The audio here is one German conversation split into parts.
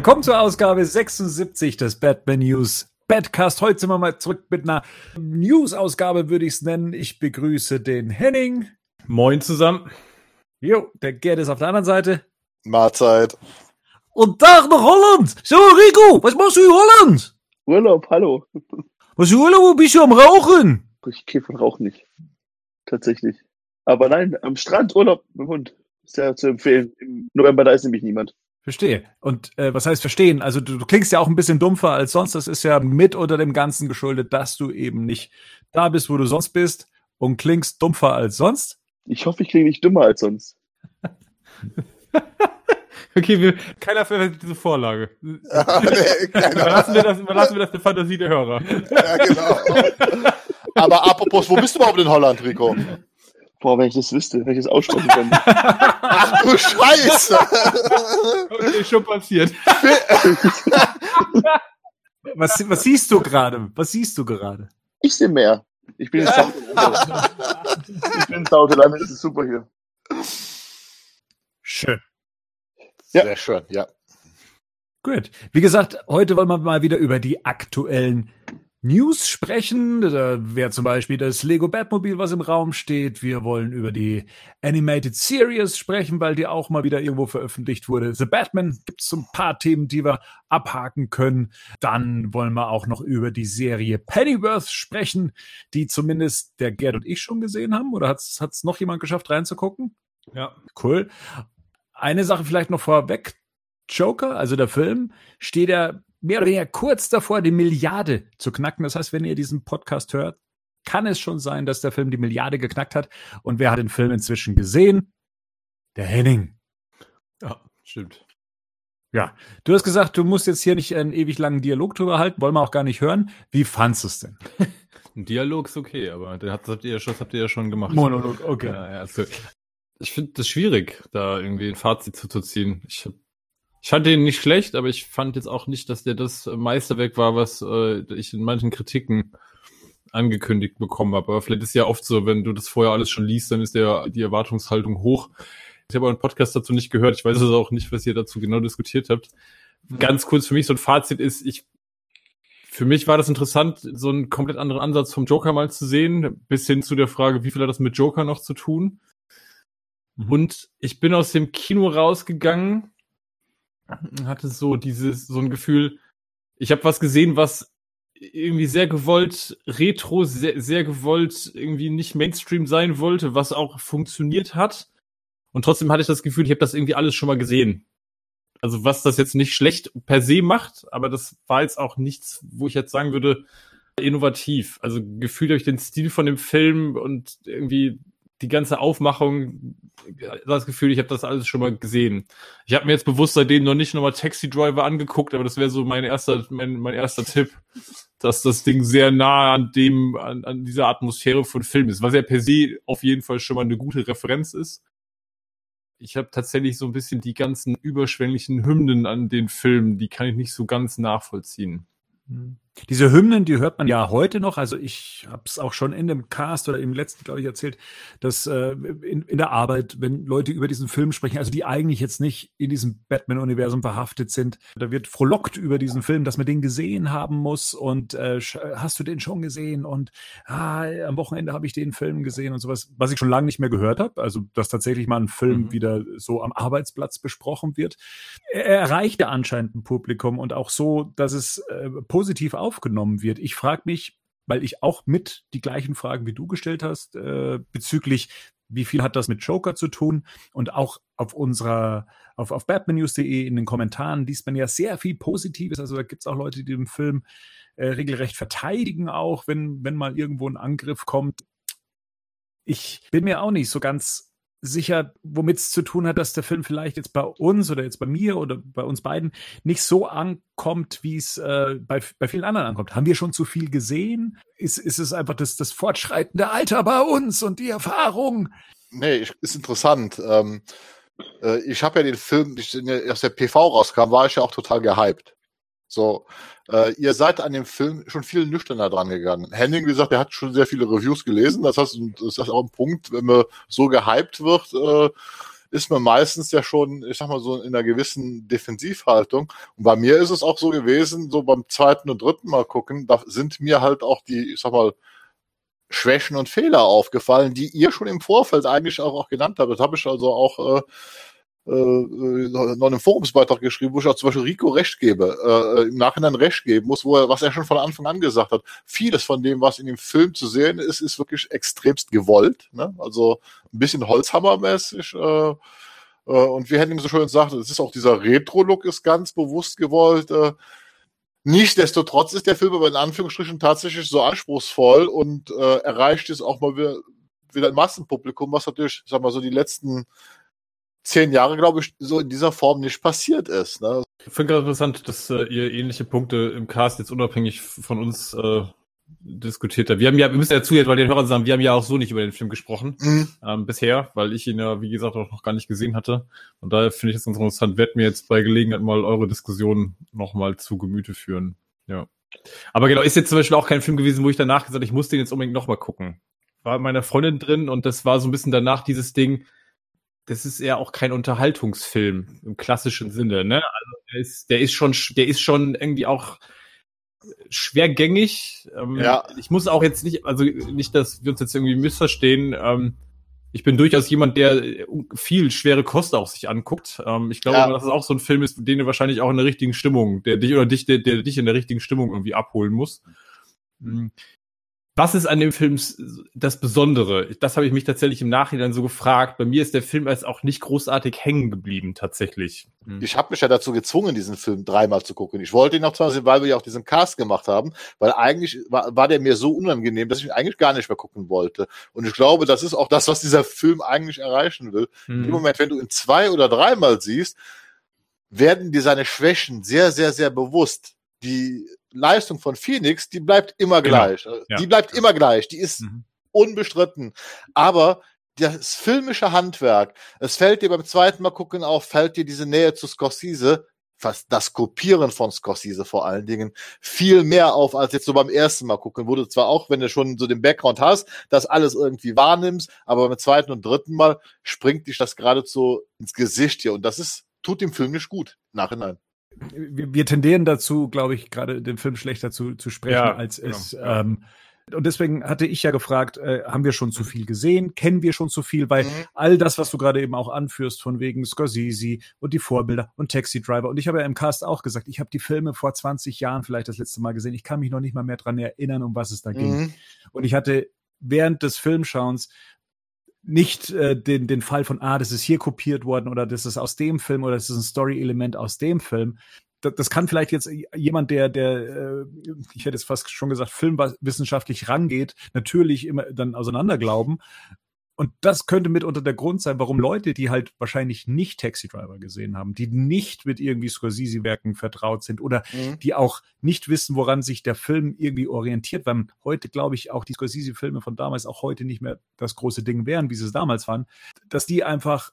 Willkommen zur Ausgabe 76 des Batman News Badcast. Heute sind wir mal zurück mit einer News-Ausgabe, würde ich es nennen. Ich begrüße den Henning. Moin zusammen. Jo, der Gerd ist auf der anderen Seite. Mahlzeit. Und Tag nach Holland. So, Rico, was machst du in Holland? Urlaub, hallo. Was Urlaub, wo bist du am Rauchen? Ich gehe von Rauch nicht. Tatsächlich. Aber nein, am Strand Urlaub mit dem Hund. Ist ja zu empfehlen. Im November, da ist nämlich niemand. Verstehe. Und äh, was heißt verstehen? Also du, du klingst ja auch ein bisschen dumpfer als sonst. Das ist ja mit unter dem Ganzen geschuldet, dass du eben nicht da bist, wo du sonst bist und klingst dumpfer als sonst. Ich hoffe, ich klinge nicht dümmer als sonst. Okay, wir, keiner verwendet diese Vorlage. Ja, nee, Überlassen wir, das, überlassen wir das der Fantasie der Hörer. Ja, genau. Aber apropos, wo bist du überhaupt in Holland, Rico? Boah, wenn ich das wüsste, wenn ich das aussprechen könnte. Ach du Scheiße! Okay, schon passiert. Was, was siehst du gerade? Was siehst du gerade? Ich sehe mehr. Ich bin ins Sauteland. Ich bin ins Sauteland, es ist super hier. Schön. Ja. Sehr schön, ja. Gut. Wie gesagt, heute wollen wir mal wieder über die aktuellen News sprechen. Da wäre zum Beispiel das Lego Batmobil, was im Raum steht. Wir wollen über die Animated Series sprechen, weil die auch mal wieder irgendwo veröffentlicht wurde. The Batman gibt es so ein paar Themen, die wir abhaken können. Dann wollen wir auch noch über die Serie Pennyworth sprechen, die zumindest der Gerd und ich schon gesehen haben. Oder hat es noch jemand geschafft reinzugucken? Ja. Cool. Eine Sache vielleicht noch vorweg. Joker, also der Film, steht ja mehr oder weniger kurz davor, die Milliarde zu knacken. Das heißt, wenn ihr diesen Podcast hört, kann es schon sein, dass der Film die Milliarde geknackt hat. Und wer hat den Film inzwischen gesehen? Der Henning. Ja, stimmt. Ja, du hast gesagt, du musst jetzt hier nicht einen ewig langen Dialog drüber halten, wollen wir auch gar nicht hören. Wie fandst du es denn? Ein Dialog ist okay, aber den habt, ihr das habt ihr ja schon gemacht. Monolog, okay. Ja, ja, also, ich finde das schwierig, da irgendwie ein Fazit zu, zu ziehen. Ich, hab, ich fand den nicht schlecht, aber ich fand jetzt auch nicht, dass der das Meisterwerk war, was äh, ich in manchen Kritiken angekündigt bekommen habe. Aber vielleicht ist ja oft so, wenn du das vorher alles schon liest, dann ist der die Erwartungshaltung hoch. Ich habe einen Podcast dazu nicht gehört. Ich weiß also auch nicht, was ihr dazu genau diskutiert habt. Ganz kurz für mich so ein Fazit ist, ich für mich war das interessant, so einen komplett anderen Ansatz vom Joker mal zu sehen, bis hin zu der Frage, wie viel hat das mit Joker noch zu tun? Mhm. Und ich bin aus dem Kino rausgegangen, hatte so dieses, so ein Gefühl, ich habe was gesehen, was irgendwie sehr gewollt retro, sehr, sehr gewollt irgendwie nicht Mainstream sein wollte, was auch funktioniert hat. Und trotzdem hatte ich das Gefühl, ich habe das irgendwie alles schon mal gesehen. Also was das jetzt nicht schlecht per se macht, aber das war jetzt auch nichts, wo ich jetzt sagen würde, innovativ. Also gefühlt durch den Stil von dem Film und irgendwie die ganze Aufmachung, das Gefühl, ich habe das alles schon mal gesehen. Ich habe mir jetzt bewusst seitdem noch nicht nochmal Taxi Driver angeguckt, aber das wäre so mein erster, mein, mein erster Tipp, dass das Ding sehr nah an dem, an, an dieser Atmosphäre von Film ist, was ja per se auf jeden Fall schon mal eine gute Referenz ist. Ich habe tatsächlich so ein bisschen die ganzen überschwänglichen Hymnen an den Filmen, die kann ich nicht so ganz nachvollziehen. Diese Hymnen, die hört man ja heute noch. Also ich habe es auch schon in dem Cast oder im letzten, glaube ich, erzählt, dass äh, in, in der Arbeit, wenn Leute über diesen Film sprechen, also die eigentlich jetzt nicht in diesem Batman-Universum verhaftet sind, da wird frohlockt über diesen Film, dass man den gesehen haben muss und äh, hast du den schon gesehen und ah, am Wochenende habe ich den Film gesehen und sowas, was ich schon lange nicht mehr gehört habe. Also dass tatsächlich mal ein Film Mhm. wieder so am Arbeitsplatz besprochen wird. Er erreicht ja anscheinend ein Publikum und auch so, dass es äh, positiv aufgenommen wird. Ich frage mich, weil ich auch mit die gleichen Fragen wie du gestellt hast, äh, bezüglich, wie viel hat das mit Joker zu tun? Und auch auf unserer, auf, auf batmannews.de in den Kommentaren liest man ja sehr viel Positives. Also da gibt es auch Leute, die den Film äh, regelrecht verteidigen, auch wenn, wenn mal irgendwo ein Angriff kommt. Ich bin mir auch nicht so ganz sicher, womit es zu tun hat, dass der Film vielleicht jetzt bei uns oder jetzt bei mir oder bei uns beiden nicht so ankommt, wie es äh, bei, bei vielen anderen ankommt. Haben wir schon zu viel gesehen? Ist, ist es einfach das, das fortschreitende Alter bei uns und die Erfahrung? Nee, ich- ist interessant. Ähm, äh, ich habe ja den Film, ich, als der PV rauskam, war ich ja auch total gehypt. So, äh, ihr seid an dem Film schon viel nüchterner dran gegangen. Henning, wie gesagt, der hat schon sehr viele Reviews gelesen. Das heißt, das ist auch ein Punkt, wenn man so gehypt wird, äh, ist man meistens ja schon, ich sag mal so, in einer gewissen Defensivhaltung. Und bei mir ist es auch so gewesen, so beim zweiten und dritten Mal gucken, da sind mir halt auch die, ich sag mal, Schwächen und Fehler aufgefallen, die ihr schon im Vorfeld eigentlich auch, auch genannt habt. Das habe ich also auch äh, äh, noch einen Forumsbeitrag geschrieben, wo ich auch zum Beispiel Rico recht gebe, äh, im Nachhinein recht geben muss, wo er, was er schon von Anfang an gesagt hat. Vieles von dem, was in dem Film zu sehen ist, ist wirklich extremst gewollt. Ne? Also ein bisschen Holzhammermäßig. Äh, äh, und wie Henning so schön sagt, es ist auch dieser Retro-Look ist ganz bewusst gewollt. Äh, Nichtsdestotrotz ist der Film aber in Anführungsstrichen tatsächlich so anspruchsvoll und äh, erreicht es auch mal wieder, wieder ein Massenpublikum, was natürlich, sag mal so, die letzten zehn Jahre, glaube ich, so in dieser Form nicht passiert ist. Ne? Ich finde gerade interessant, dass äh, ihr ähnliche Punkte im Cast jetzt unabhängig von uns äh, diskutiert habt. Wir haben ja, wir müssen ja zuhören, weil die Hörer sagen, wir haben ja auch so nicht über den Film gesprochen Mhm. ähm, bisher, weil ich ihn ja, wie gesagt, auch noch gar nicht gesehen hatte. Und daher finde ich es ganz interessant, werd mir jetzt bei Gelegenheit mal eure Diskussion nochmal zu Gemüte führen. Ja. Aber genau, ist jetzt zum Beispiel auch kein Film gewesen, wo ich danach gesagt habe, ich muss den jetzt unbedingt nochmal gucken. War mit meiner Freundin drin und das war so ein bisschen danach dieses Ding, das ist ja auch kein Unterhaltungsfilm im klassischen Sinne, ne? Also der ist, der ist schon, der ist schon irgendwie auch schwergängig. Ähm, Ja. Ich muss auch jetzt nicht, also nicht, dass wir uns jetzt irgendwie missverstehen. Ähm, ich bin durchaus jemand, der äh, viel schwere Kost auch sich anguckt. Ähm, ich glaube, Ja. dass es auch so ein Film ist, den du wahrscheinlich auch in der richtigen Stimmung, der dich oder dich, der, der dich in der richtigen Stimmung irgendwie abholen muss. Was ist an dem Film das Besondere? Das habe ich mich tatsächlich im Nachhinein so gefragt. Bei mir ist der Film als auch nicht großartig hängen geblieben, tatsächlich. Mhm. Ich habe mich ja dazu gezwungen, diesen Film dreimal zu gucken. Ich wollte ihn noch zwar sehen, weil wir ja auch diesen Cast gemacht haben, weil eigentlich war, war der mir so unangenehm, dass ich ihn eigentlich gar nicht mehr gucken wollte. Und ich glaube, das ist auch das, was dieser Film eigentlich erreichen will. Mhm. Im Moment, wenn du ihn zwei oder dreimal siehst, werden dir seine Schwächen sehr, sehr, sehr bewusst. Die Leistung von Phoenix, die bleibt immer Genau. gleich. Ja. Die bleibt immer gleich. Die ist Mhm. unbestritten. Aber das filmische Handwerk, es fällt dir beim zweiten Mal gucken auf, fällt dir diese Nähe zu Scorsese, fast das Kopieren von Scorsese vor allen Dingen, viel mehr auf, als jetzt so beim ersten Mal gucken, wo du zwar auch, wenn du schon so den Background hast, das alles irgendwie wahrnimmst, aber beim zweiten und dritten Mal springt dich das geradezu ins Gesicht hier und das ist, tut dem Film nicht gut, nachhinein. Wir, wir tendieren dazu, glaube ich, gerade den Film schlechter zu, zu sprechen, Ja, als genau, es. ja. Ähm, und deswegen hatte ich ja gefragt, äh, haben wir schon zu viel gesehen? Kennen wir schon zu viel? Weil Mhm. all das, was du gerade eben auch anführst, von wegen Scorsese und die Vorbilder und Taxi Driver. Und ich habe ja im Cast auch gesagt, ich habe die Filme vor 20 Jahren vielleicht das letzte Mal gesehen. Ich kann mich noch nicht mal mehr dran erinnern, um was es da ging. Mhm. Und ich hatte während des Filmschauens nicht äh, den, den Fall von, ah, das ist hier kopiert worden oder das ist aus dem Film oder das ist ein Story-Element aus dem Film. Das, das kann vielleicht jetzt jemand, der, der, äh, ich hätte jetzt fast schon gesagt, filmwissenschaftlich rangeht, natürlich immer dann auseinanderglauben. Und das könnte mitunter der Grund sein, warum Leute, die halt wahrscheinlich nicht Taxi Driver gesehen haben, die nicht mit irgendwie Scorsese-Werken vertraut sind oder Mhm. die auch nicht wissen, woran sich der Film irgendwie orientiert, weil heute, glaube ich, auch die Scorsese-Filme von damals auch heute nicht mehr das große Ding wären, wie sie es damals waren, dass die einfach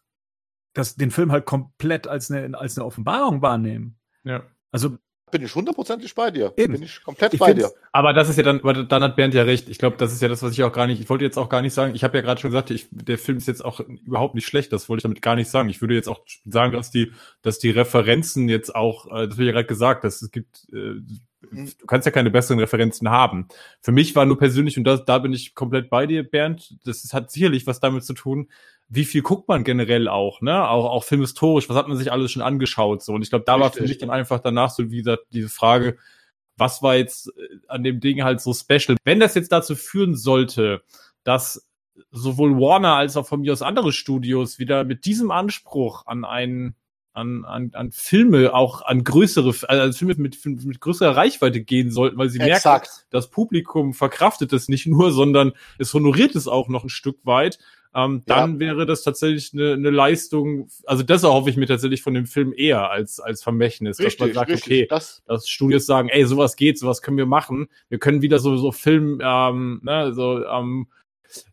das, den Film halt komplett als eine, als eine Offenbarung wahrnehmen. Ja. Also Bin ich hundertprozentig bei dir. Eben. Bin ich komplett Ich bei dir. Aber das ist ja dann, aber dann hat Bernd ja recht. Ich glaube, das ist ja das, was ich auch gar nicht, ich wollte jetzt auch gar nicht sagen, ich habe ja gerade schon gesagt, ich, der Film ist jetzt auch überhaupt nicht schlecht, das wollte ich damit gar nicht sagen. Ich würde jetzt auch sagen, dass die, dass die Referenzen jetzt auch, äh, das habe ich ja gerade gesagt, dass es gibt, äh, du kannst ja keine besseren Referenzen haben. Für mich war nur persönlich, und das, da bin ich komplett bei dir, Bernd, das ist, hat sicherlich was damit zu tun, wie viel guckt man generell auch, ne? Auch, auch filmhistorisch, was hat man sich alles schon angeschaut, so. Und ich glaube, da war für Richtig. mich dann einfach danach so, wie gesagt, diese Frage, was war jetzt äh, an dem Ding halt so special? Wenn das jetzt dazu führen sollte, dass sowohl Warner als auch von mir aus andere Studios wieder mit diesem Anspruch an einen an, an, an Filme, auch an größere, also Filme mit, mit größerer Reichweite gehen sollten, weil sie merken, Exakt. das Publikum verkraftet es nicht nur, sondern es honoriert es auch noch ein Stück weit. Ähm, dann wäre das tatsächlich eine, eine Leistung, also das erhoffe ich mir tatsächlich von dem Film eher als, als Vermächtnis, dass man sagt, okay, Das, dass Studios sagen, ey, sowas geht, sowas können wir machen. Wir können wieder so, so Film, ähm, ne, so, ähm,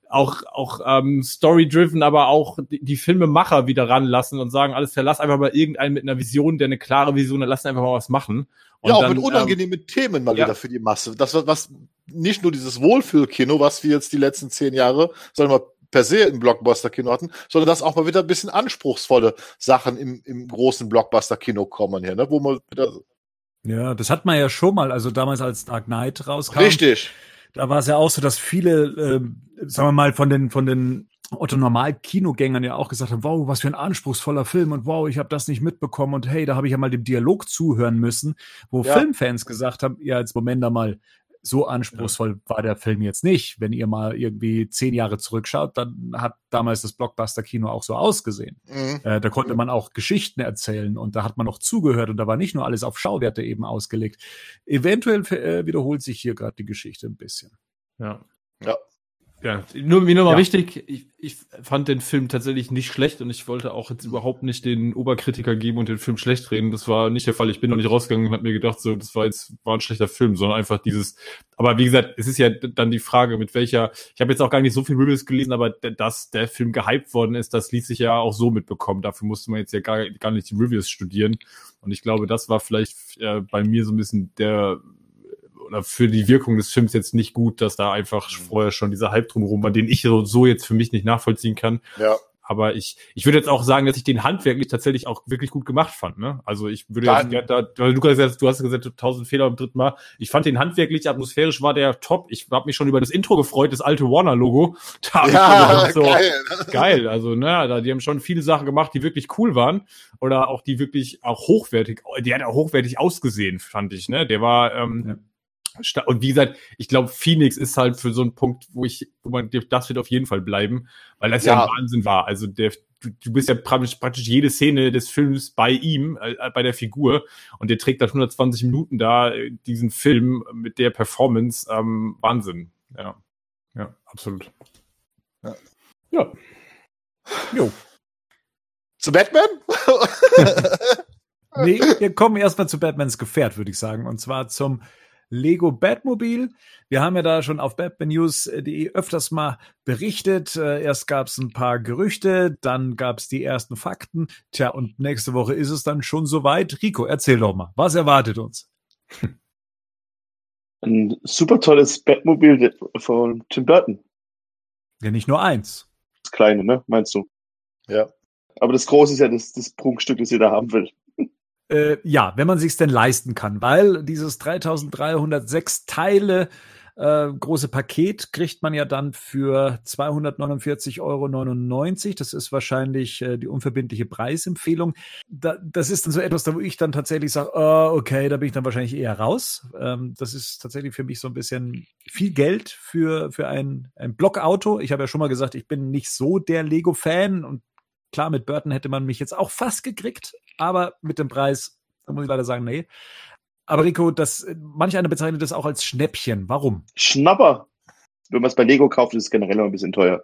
auch, auch ähm, Story-driven, aber auch die, die Filmemacher wieder ranlassen und sagen, alles klar, lass einfach mal irgendeinen mit einer Vision, der eine klare Vision hat, lass einfach mal was machen. Und ja, auch dann, mit ähm, unangenehmen Themen mal ja. wieder für die Masse. Das, was- was nicht nur dieses Wohlfühlkino, was wir jetzt die letzten zehn Jahre, wir mal, per se im Blockbuster-Kino hatten, sondern dass auch mal wieder ein bisschen anspruchsvolle Sachen im, im großen Blockbuster-Kino kommen hier, ne? Wo man wieder Ja, das hat man ja schon mal, also damals als Dark Knight rauskam. Richtig. Da war es ja auch so, dass viele, ähm, sagen wir mal, von den, von den Otto Normal Kinogängern ja auch gesagt haben, wow, was für ein anspruchsvoller Film und wow, ich habe das nicht mitbekommen und hey, da habe ich ja mal dem Dialog zuhören müssen, wo Ja. Filmfans gesagt haben, ja, jetzt Moment da mal, so anspruchsvoll war der Film jetzt nicht. Wenn ihr mal irgendwie zehn Jahre zurückschaut, dann hat damals das Blockbuster-Kino auch so ausgesehen. Mhm. Äh, da konnte man auch Geschichten erzählen und da hat man auch zugehört und da war nicht nur alles auf Schauwerte eben ausgelegt. Eventuell äh, wiederholt sich hier gerade die Geschichte ein bisschen. Ja. Ja. Ja, nur mir nochmal Ja. wichtig, ich, ich fand den Film tatsächlich nicht schlecht und ich wollte auch jetzt überhaupt nicht den Oberkritiker geben und den Film schlecht reden. Das war nicht der Fall. Ich bin noch nicht rausgegangen und habe mir gedacht, so, das war jetzt war ein schlechter Film, sondern einfach dieses. Aber wie gesagt, es ist ja dann die Frage, mit welcher. Ich habe jetzt auch gar nicht so viel Reviews gelesen, aber dass der Film gehypt worden ist, das ließ sich ja auch so mitbekommen. Dafür musste man jetzt ja gar, gar nicht die Reviews studieren. Und ich glaube, das war vielleicht äh, bei mir so ein bisschen der oder für die Wirkung des Films jetzt nicht gut, dass da einfach vorher schon dieser Hype drumherum war, den ich so, so jetzt für mich nicht nachvollziehen kann. Ja. Aber ich, ich würde jetzt auch sagen, dass ich den handwerklich tatsächlich auch wirklich gut gemacht fand. Ne? Also ich würde Dann- jetzt da, weil du gesagt hast, du hast gesagt, tausend Fehler beim dritten Mal. Ich fand den handwerklich, atmosphärisch war der top. Ich habe mich schon über das Intro gefreut, das alte Warner-Logo. Da Ja, so, geil. geil. Also, ne, da, die haben schon viele Sachen gemacht, die wirklich cool waren. Oder auch die wirklich auch hochwertig, die hat auch hochwertig ausgesehen, fand ich, ne? Der war, ähm, sta- und wie gesagt, ich glaube, Phoenix ist halt für so einen Punkt, wo ich, wo man, das wird auf jeden Fall bleiben, weil das ja, Ja. ein Wahnsinn war. Also der, du, du bist ja praktisch, praktisch jede Szene des Films bei ihm, äh, bei der Figur, und der trägt da 120 Minuten da äh, diesen Film mit der Performance, ähm, Wahnsinn. Ja, ja, absolut. Ja. ja. Jo. Zu Batman? Nee, wir kommen erstmal zu Batmans Gefährt, würde ich sagen. Und zwar zum Lego Batmobil. Wir haben ja da schon auf batmannews.de öfters mal berichtet. Äh, Erst gab es ein paar Gerüchte, dann gab es die ersten Fakten. Tja, und nächste Woche ist es dann schon soweit. Rico, erzähl doch mal, was erwartet uns? Ein super tolles Batmobil von Tim Burton. Ja, nicht nur eins. Das kleine, ne? Meinst du? ja. Aber das große ist ja das, das Prunkstück, das jeder haben will. Äh, ja, wenn man sich's denn leisten kann, weil dieses 3306 Teile äh, große Paket kriegt man ja dann für 249,99 Euro. Das ist wahrscheinlich äh, die unverbindliche Preisempfehlung. Da, das ist dann so etwas, da wo ich dann tatsächlich sage, oh, okay, da bin ich dann wahrscheinlich eher raus. Ähm, das ist tatsächlich für mich so ein bisschen viel Geld für, für ein, ein Blockauto. Ich habe ja schon mal gesagt, ich bin nicht so der Lego-Fan und klar, mit Burton hätte man mich jetzt auch fast gekriegt, aber mit dem Preis, da muss ich leider sagen, nee. Aber Rico, das, manch einer bezeichnet das auch als Schnäppchen. Warum? Schnapper. Wenn man es bei Lego kauft, ist es generell immer ein bisschen teuer.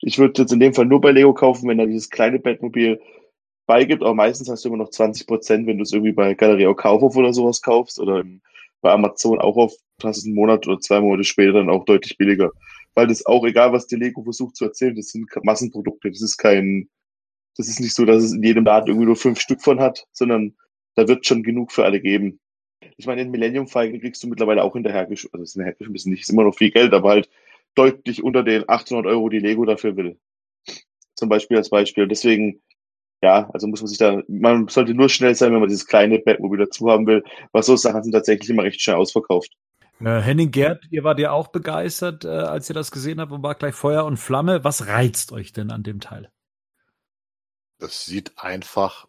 Ich würde jetzt in dem Fall nur bei Lego kaufen, wenn da dieses kleine Batmobil beigibt, aber meistens hast du immer noch 20 Prozent, wenn du es irgendwie bei Galerie auch Kaufhof oder sowas kaufst oder bei Amazon auch auf, hast es einen Monat oder zwei Monate später dann auch deutlich billiger. Weil das auch, egal was die Lego versucht zu erzählen, das sind Massenprodukte. Das ist kein, das ist nicht so, dass es in jedem Laden irgendwie nur fünf Stück von hat, sondern da wird schon genug für alle geben. Ich meine, den Millennium Falcon kriegst du mittlerweile auch hinterhergeschmissen, also ist hinterhergeschmissen nicht, ist immer noch viel Geld, aber halt deutlich unter den 800 Euro, die Lego dafür will. Zum Beispiel als Beispiel. Deswegen, ja, also muss man sich da, man sollte nur schnell sein, wenn man dieses kleine Batmobil dazu haben will, weil so Sachen sind tatsächlich immer recht schnell ausverkauft. Henning Gerd, ihr wart ja auch begeistert, äh, als ihr das gesehen habt und war gleich Feuer und Flamme. Was reizt euch denn an dem Teil? Das sieht einfach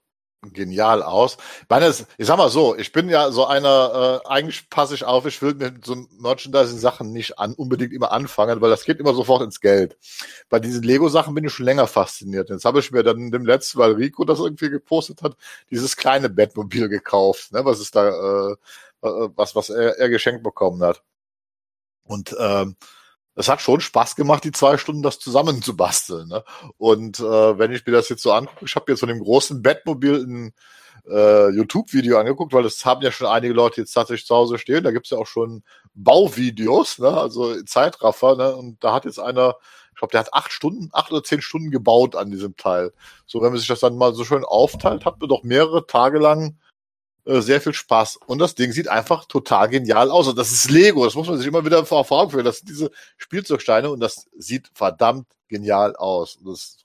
genial aus. Ich meine, es- ich sag mal so, ich bin ja so einer, äh, eigentlich passe ich auf, ich will mit so Merchandising-Sachen nicht an, unbedingt immer anfangen, weil das geht immer sofort ins Geld. Bei diesen Lego-Sachen bin ich schon länger fasziniert. Jetzt habe ich mir dann dem letzten, weil Rico das irgendwie gepostet hat, dieses kleine Bettmobil gekauft, ne, was ist da, äh, äh, was, was er, er geschenkt bekommen hat. Und ähm, es hat schon Spaß gemacht, die zwei Stunden das zusammenzubasteln. Ne? Und äh, wenn ich mir das jetzt so angucke, ich habe jetzt von dem großen Bettmobil ein äh, YouTube-Video angeguckt, weil das haben ja schon einige Leute jetzt tatsächlich zu Hause stehen. Da gibt's ja auch schon Bauvideos, ne? also Zeitraffer. Ne? Und da hat jetzt einer, ich glaube, der hat acht Stunden, acht oder zehn Stunden gebaut an diesem Teil. So, wenn man sich das dann mal so schön aufteilt, hat man doch mehrere Tage lang sehr viel Spaß. Und das Ding sieht einfach total genial aus. Und das ist Lego. Das muss man sich immer wieder vor Augen führen. Das sind diese Spielzeugsteine und das sieht verdammt genial aus. Und das,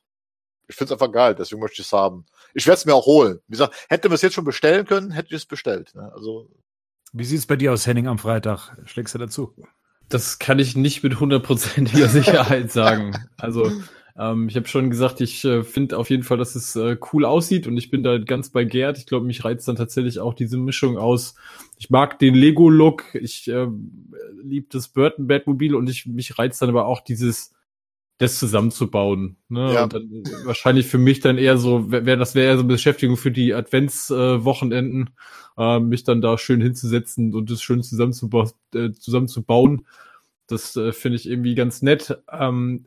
ich finde es einfach geil. Deswegen möchte ich es haben. Ich werde es mir auch holen. Wie gesagt, hätte man es jetzt schon bestellen können, hätte ich es bestellt. Ne? Also. Wie sieht es bei dir aus, Henning, am Freitag? Schlägst du dazu? Das kann ich nicht mit hundertprozentiger Sicherheit sagen. Also ähm, ich habe schon gesagt, ich äh, finde auf jeden Fall, dass es äh, cool aussieht und ich bin da ganz bei Gerd. Ich glaube, mich reizt dann tatsächlich auch diese Mischung aus. Ich mag den Lego-Look, ich äh, liebe das Burton Batmobil und ich mich reizt dann aber auch dieses das zusammenzubauen. Ne? Ja. Und dann wahrscheinlich für mich dann eher so, wär, das wäre eher so eine Beschäftigung für die Adventswochenenden, äh, äh, mich dann da schön hinzusetzen und das schön zusammenzuba äh, zusammenzubauen. Das äh, finde ich irgendwie ganz nett. Ähm,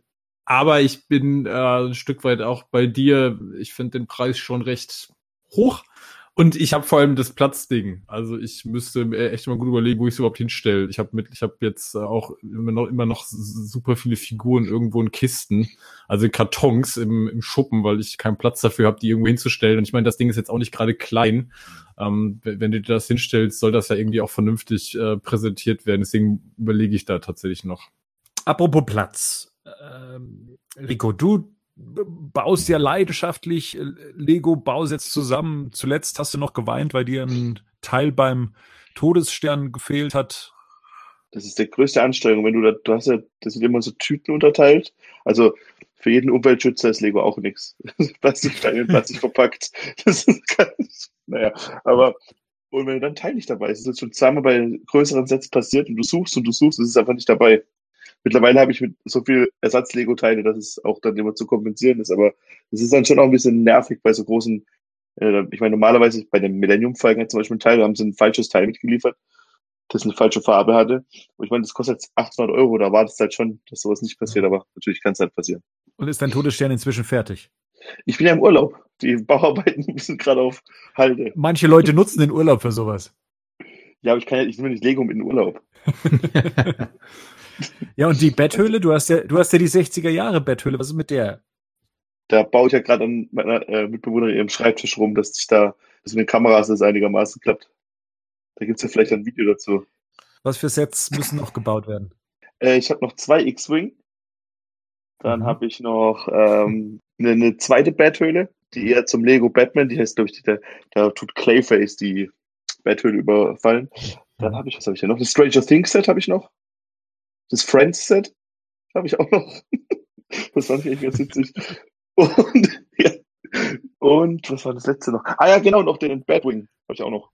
aber ich bin äh, ein Stück weit auch bei dir. Ich finde den Preis schon recht hoch. Und ich habe vor allem das Platzding. Also ich müsste echt mal gut überlegen, wo ich es überhaupt hinstelle. Ich habe mit, ich habe jetzt auch immer noch, immer noch super viele Figuren irgendwo in Kisten, also Kartons im, im Schuppen, weil ich keinen Platz dafür habe, die irgendwo hinzustellen. Und ich meine, das Ding ist jetzt auch nicht gerade klein. Ähm, wenn du dir das hinstellst, soll das ja irgendwie auch vernünftig äh, präsentiert werden. Deswegen überlege ich da tatsächlich noch. Apropos Platz. Ähm, Rico, du baust ja leidenschaftlich äh, Lego-Bausets zusammen. Zuletzt hast du noch geweint, weil dir ein Teil beim Todesstern gefehlt hat. Das ist der größte Anstrengung, wenn du da, du hast ja, das sind immer so Tüten unterteilt. Also für jeden Umweltschützer ist Lego auch nichts. Plastiksteine in Plastik verpackt. Das ist ganz, naja, aber und wenn du dann Teil nicht dabei ist, ist das schon zweimal bei größeren Sets passiert und du suchst und du suchst, es ist einfach nicht dabei. Mittlerweile habe ich mit so viel Ersatz-Lego-Teile, dass es auch dann immer zu kompensieren ist, aber es ist dann schon auch ein bisschen nervig bei so großen, äh, ich meine, normalerweise bei dem Millennium Falcon zum Beispiel ein Teil, da haben sie ein falsches Teil mitgeliefert, das eine falsche Farbe hatte. Und ich meine, das kostet jetzt 800 Euro, da war das halt schon, dass sowas nicht passiert, aber natürlich kann es halt passieren. Und ist dein Todesstern inzwischen fertig? Ich bin ja im Urlaub. Die Bauarbeiten sind gerade auf Halde. Manche Leute nutzen den Urlaub für sowas. Ja, aber ich kann ja, ich nehme nicht Lego mit in den Urlaub. ja, und die Betthöhle, du hast ja, du hast ja die 60er Jahre Betthöhle. Was ist mit der? Da baue ich ja gerade an meiner äh, Mitbewohnerin ihrem Schreibtisch rum, dass sich da, dass mit den Kameras das einigermaßen klappt. Da gibt's ja vielleicht ein Video dazu. Was für Sets müssen noch gebaut werden? Äh, ich habe noch zwei X-Wing. Dann mhm. habe ich noch ähm, eine, eine zweite Betthöhle, die eher zum Lego Batman, die heißt, glaube ich, da, da tut Clayface die Betthöhle überfallen. Dann habe ich, was habe ich denn noch? Das Stranger Things Set habe ich noch. Das Friends Set habe ich auch noch. das fand ich echt ganz witzig. Und, ja. und was war das letzte noch? Ah ja, genau, noch den Batwing habe ich auch noch.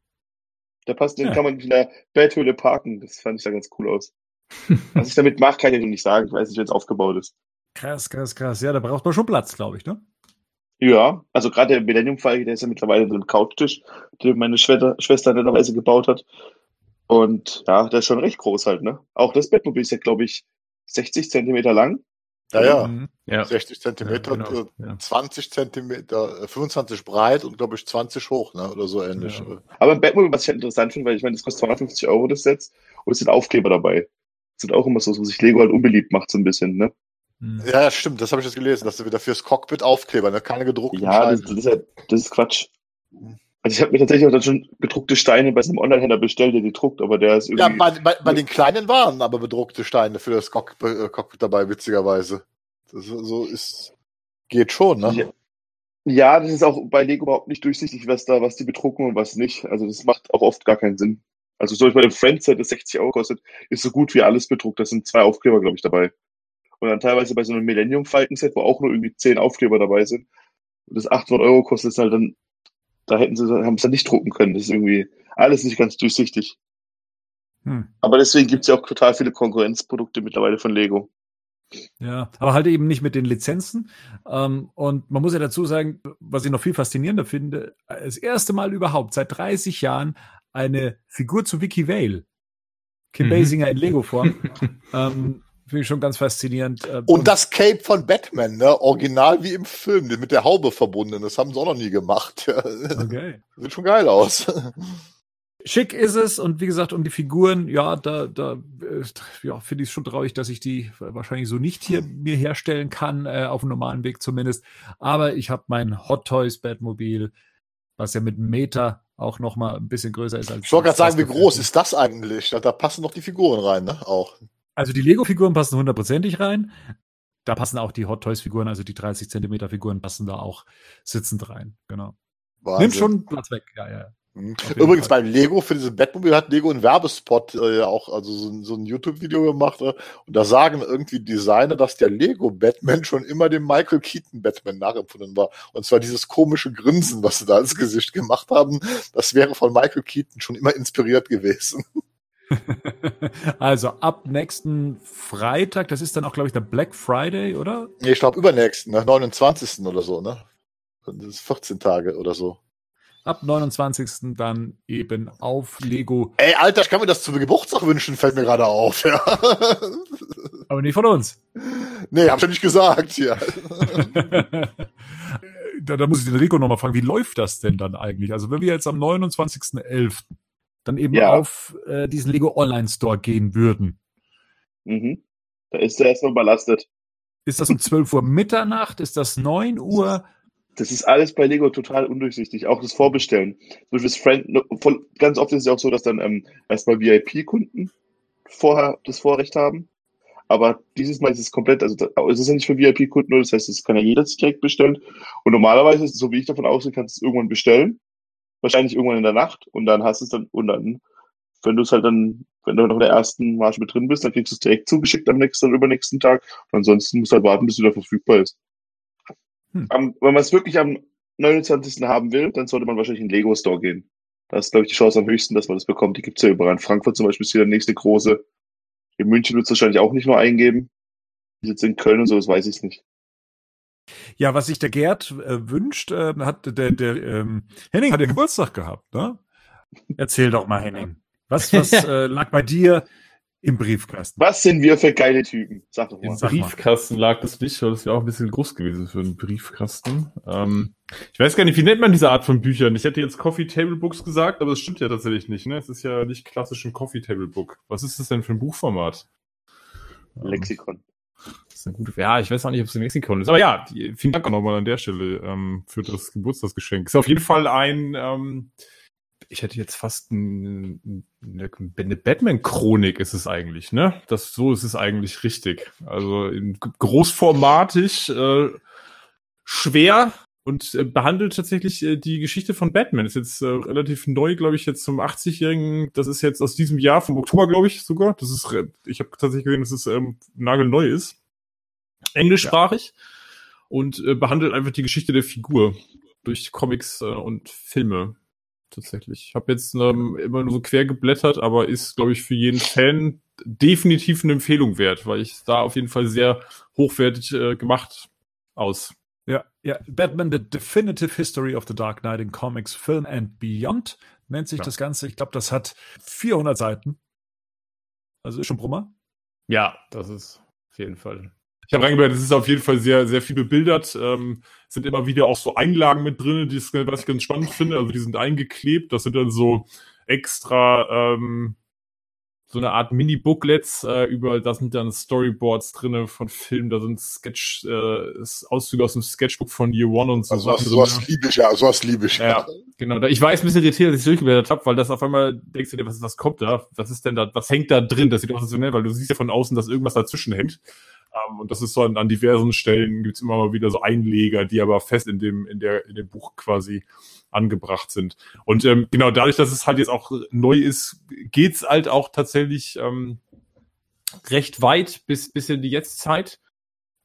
Der passt, den ja. kann man in der Betthöhle parken. Das fand ich da ganz cool aus. Was ich damit mache, kann ich noch nicht sagen. Ich weiß nicht, wie es aufgebaut ist. Krass, krass, krass. Ja, da braucht man schon Platz, glaube ich, ne? Ja, also gerade der Millennium-Fall, der ist ja mittlerweile so ein Couchtisch, den meine Schwester, Schwester netterweise gebaut hat. Und ja, der ist schon recht groß halt, ne? Auch das Bettmobil ist ja, glaube ich, 60 Zentimeter lang. Ja, ja. Mhm. ja. 60 Zentimeter, ja, genau. ja. 20 Zentimeter, 25 breit und glaube ich 20 hoch, ne? Oder so ähnlich. Ja. Aber im Batmobil, was ich halt interessant finde, weil ich meine, das kostet 250 Euro das Set und es sind Aufkleber dabei. Das sind auch immer so, wo sich Lego halt unbeliebt macht, so ein bisschen, ne? Mhm. Ja, ja, stimmt, das habe ich jetzt gelesen, dass du wieder fürs Cockpit Aufkleber, ne? Keine gedruckten Ja, das, das, ist halt, das ist Quatsch. Also ich habe mir tatsächlich auch dann schon gedruckte Steine bei einem Online-Händler bestellt, der die druckt, aber der ist irgendwie. Ja, bei, bei, bei den kleinen waren aber bedruckte Steine für das Cockpit, äh, dabei, witzigerweise. Das, so ist. Geht schon, ne? Ja. ja, das ist auch bei Lego überhaupt nicht durchsichtig, was da, was die bedrucken und was nicht. Also das macht auch oft gar keinen Sinn. Also so bei dem Friendset, das 60 Euro kostet, ist so gut wie alles bedruckt. Da sind zwei Aufkleber, glaube ich, dabei. Und dann teilweise bei so einem Millennium Falcon Set, wo auch nur irgendwie zehn Aufkleber dabei sind. Und das 800 Euro kostet es halt dann da hätten sie, haben sie nicht drucken können. Das ist irgendwie alles nicht ganz durchsichtig. Hm. Aber deswegen gibt es ja auch total viele Konkurrenzprodukte mittlerweile von Lego. Ja, aber halt eben nicht mit den Lizenzen. Ähm, und man muss ja dazu sagen, was ich noch viel faszinierender finde, das erste Mal überhaupt seit 30 Jahren eine Figur zu Vicky Vale. Kim mhm. Basinger in Lego-Form. ähm, Finde ich schon ganz faszinierend. Äh, und, das Cape von Batman, ne? Original wie im Film, mit der Haube verbunden. Das haben sie auch noch nie gemacht. Okay. Sieht schon geil aus. Schick ist es und wie gesagt, um die Figuren, ja, da, da äh, ja, finde ich es schon traurig, dass ich die wahrscheinlich so nicht hier mir herstellen kann, äh, auf dem normalen Weg zumindest. Aber ich habe mein Hot Toys Batmobil, was ja mit Meter auch noch mal ein bisschen größer ist als. Ich wollte gerade sagen, wie groß ist das eigentlich? Da, da passen doch die Figuren rein, ne? Auch. Also die Lego-Figuren passen hundertprozentig rein. Da passen auch die Hot Toys-Figuren, also die 30 Zentimeter Figuren passen da auch sitzend rein. Genau. Wahnsinn. Nimmt schon Platz weg. Ja, ja. Mhm. Übrigens Fall. beim Lego für diese Batmobil hat Lego einen Werbespot äh, auch, also so, ein- so ein YouTube-Video gemacht. Äh, und da sagen irgendwie Designer, dass der Lego Batman schon immer dem Michael Keaton Batman nachempfunden war. Und zwar dieses komische Grinsen, was sie da als Gesicht gemacht haben, das wäre von Michael Keaton schon immer inspiriert gewesen. Also ab nächsten Freitag, das ist dann auch, glaube ich, der Black Friday, oder? Nee, ich glaube übernächsten, ne? 29. oder so, ne? Das ist 14 Tage oder so. Ab 29. dann eben auf Lego, Ey, Alter, ich kann mir das zum Geburtstag wünschen, fällt mir gerade auf. Ja. aber nicht von uns. nee, hab ich ja nicht gesagt, ja. da, da muss ich den Rico nochmal fragen, wie läuft das denn dann eigentlich? Also wenn wir jetzt am 29.11. dann eben Ja. auf äh, diesen Lego Online Store gehen würden, Mhm. Da ist er erstmal überlastet. ist das um 12 Uhr Mitternacht? Ist das 9 Uhr? Das ist alles bei Lego total undurchsichtig. Auch das Vorbestellen. Zum Beispiel Friend, ganz oft ist es ja auch so, dass dann ähm, erstmal VIP-Kunden vorher das Vorrecht haben. Aber dieses Mal ist es komplett, also es ist ja nicht für VIP-Kunden nur, das heißt, es kann ja jeder direkt bestellen. Und normalerweise, so wie ich davon ausgehe, kannst du es irgendwann bestellen. Wahrscheinlich irgendwann in der Nacht. Und dann hast du es dann, und dann, wenn du es halt dann, wenn du noch in der ersten Marge mit drin bist, dann kriegst du es direkt zugeschickt am nächsten, übernächsten Tag. Und ansonsten musst du halt warten, bis es wieder verfügbar ist. Hm. Am, wenn man es wirklich am 29. haben will, dann sollte man wahrscheinlich in den Lego Store gehen. Da ist, glaube ich, die Chance am höchsten, dass man das bekommt. Die gibt's ja überall. In Frankfurt zum Beispiel ist hier der nächste große. In München wird es wahrscheinlich auch nicht nur eingeben. Wie jetzt in Köln und so, das weiß ich nicht. Ja, was sich der Gerd äh, wünscht, äh, hat der, der ähm, Henning hat ja Geburtstag gehabt, ne? Erzähl doch mal, Henning. Was, was äh, lag bei dir im Briefkasten? Was sind wir für geile Typen? Sag doch mal. Im. Briefkasten lag das nicht, weil das wäre auch ein bisschen groß gewesen für einen Briefkasten. Ähm, ich weiß gar nicht, wie nennt man diese Art von Büchern? Ich hätte jetzt Coffee Table Books gesagt, aber das stimmt ja tatsächlich nicht. Ne? Es ist ja nicht klassisch ein Coffee Table Book. Was ist das denn für ein Buchformat? Ähm, Lexikon. Eine gute, ja, ich weiß auch nicht, ob es ein Lexikon ist. Aber ja, vielen Dank auch nochmal an der Stelle ähm, für das Geburtstagsgeschenk. Ist auf jeden Fall ein, ähm, ich hätte jetzt fast ein, eine, eine Batman-Chronik ist es eigentlich, ne? Das, so ist es eigentlich richtig. Also in großformatig, äh, schwer und äh, behandelt tatsächlich äh, die Geschichte von Batman. Ist jetzt äh, relativ neu, glaube ich, jetzt zum 80-jährigen. Das ist jetzt aus diesem Jahr, vom Oktober, glaube ich sogar. Das ist, ich habe tatsächlich gesehen, dass es ähm, nagelneu ist. Englischsprachig und äh, behandelt einfach die Geschichte der Figur durch Comics äh, und Filme. Tatsächlich. Ich habe jetzt ähm, immer nur so quer geblättert, aber ist, glaube ich, für jeden Fan definitiv eine Empfehlung wert, weil ich da auf jeden Fall sehr hochwertig äh, gemacht aus. Ja, ja, Batman, The Definitive History of the Dark Knight in Comics, Film and Beyond nennt sich Ja. das Ganze. Ich glaube, das hat 400 Seiten. Also ist schon Brummer. Ja, das ist auf jeden Fall. Ich habe reingeblättert, es ist auf jeden Fall sehr, sehr viel bebildert. Ähm, sind immer wieder auch so Einlagen mit drin, die was ich ganz spannend finde. Also die sind eingeklebt. Das sind dann so extra ähm, so eine Art Mini-Booklets. Äh, überall, da sind dann Storyboards drinne von Filmen. Da sind Sketch, äh, Auszüge aus dem Sketchbook von Year One und so Also Sachen sowas liebe ich ja, sowas liebe ich Ja, ja, genau. Ich war jetzt ein bisschen irritiert, dass ich durchgeblättert habe, weil das auf einmal denkst du dir, was, was kommt da? Was ist denn da? Was hängt da drin? Das sieht aus, so, ne, weil du siehst ja von außen, dass irgendwas dazwischen hängt. Ähm, und das ist so an, an diversen Stellen gibt's immer mal wieder so Einleger, die aber fest in dem, in der, in dem Buch quasi angebracht sind. Und ähm, genau dadurch, dass es halt jetzt auch neu ist, geht's halt auch tatsächlich ähm, recht weit bis, bis in die Jetztzeit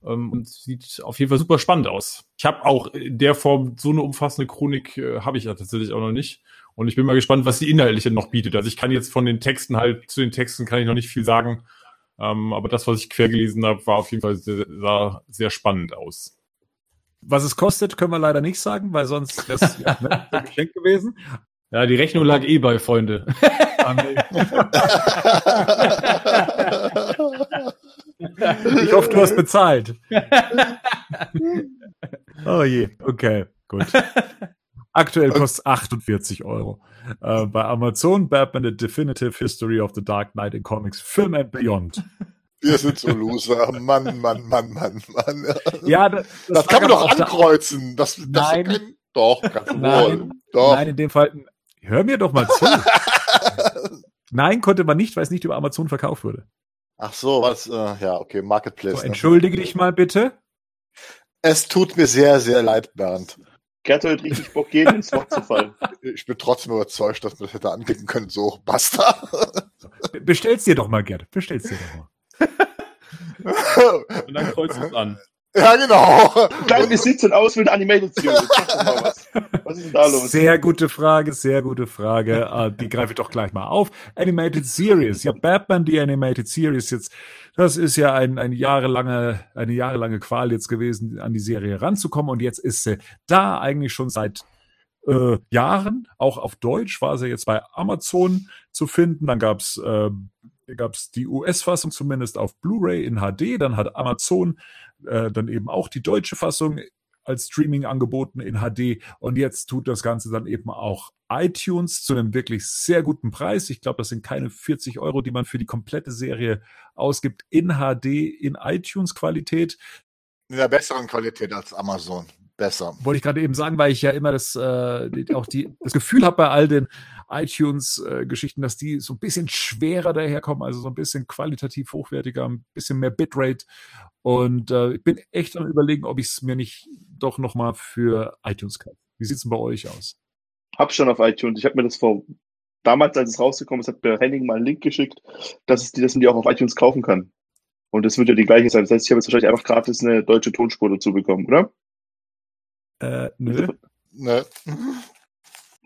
ähm, und sieht auf jeden Fall super spannend aus. Ich habe auch in der Form so eine umfassende Chronik äh, habe ich ja tatsächlich auch noch nicht. Und ich bin mal gespannt, was die inhaltliche noch bietet. Also ich kann jetzt von den Texten halt, zu den Texten kann ich noch nicht viel sagen. Ähm, aber das, was ich quer gelesen habe, war auf jeden Fall sehr, sah sehr spannend aus. Was es kostet, können wir leider nicht sagen, weil sonst wäre es ja, ne, ein Geschenk gewesen. Ja, die Rechnung lag eh bei Freunde. Ich hoffe, du hast bezahlt. Oh je, okay, gut. Aktuell kostet es 48 Euro. Äh, bei Amazon Batman The Definitive History of the Dark Knight in Comics Film and Beyond. Wir sind so Loser. Mann, Mann, Mann, Mann, Mann. Ja, das, Das, lag kann man doch ankreuzen. Das, das Nein. Kann, doch, wohl. Nein, Doch. nein, in dem Fall, Hör mir doch mal zu. Nein, konnte man nicht, weil es nicht über Amazon verkauft wurde. Ach so, was, äh, ja, okay, Marketplace. So, ne? entschuldige dich mal bitte. Es tut mir sehr, sehr leid, Bernd. Gerd hat richtig Bock, jedem ins Wort zu fallen. Ich bin trotzdem überzeugt, dass man das hätte anklicken können. So, basta. Bestell's dir doch mal, Gerd. Bestell's dir doch mal. Und dann kreuzt es an. Ja, genau. Klein, wie sieht's denn aus mit Animated Series? Was ist denn da los? Sehr gute Frage, sehr gute Frage. Äh, die greife ich doch gleich mal auf. Animated Series. Ja, Batman, die Animated Series jetzt. Das ist ja ein, ein jahrelange, eine jahrelange Qual jetzt gewesen, an die Serie ranzukommen. Und jetzt ist sie da eigentlich schon seit äh, Jahren. Auch auf Deutsch war sie jetzt bei Amazon zu finden. Dann gab's äh, gab's die US-Fassung zumindest auf Blu-ray in HD. Dann hat Amazon äh, dann eben auch die deutsche Fassung als Streaming angeboten in HD. Und jetzt tut das Ganze dann eben auch iTunes zu einem wirklich sehr guten Preis. Ich glaube, das sind keine 40 Euro, die man für die komplette Serie ausgibt in HD, in iTunes-Qualität. In der besseren Qualität als Amazon. Besser. Wollte ich gerade eben sagen, weil ich ja immer das, äh, auch die, das Gefühl habe bei all den iTunes-Geschichten, dass die so ein bisschen schwerer daherkommen, also so ein bisschen qualitativ hochwertiger, ein bisschen mehr Bitrate. Und äh, ich bin echt am überlegen, ob ich es mir nicht doch nochmal für iTunes kaufe. Wie sieht's denn bei euch aus? Hab schon auf iTunes. Ich habe mir das vor damals, als es rausgekommen ist, hat mir Henning mal einen Link geschickt, dass es die, dass man die auch auf iTunes kaufen kann. Und das wird ja die gleiche sein. Das heißt, ich habe jetzt wahrscheinlich einfach gratis eine deutsche Tonspur dazu bekommen, oder? Äh, nö. Ne?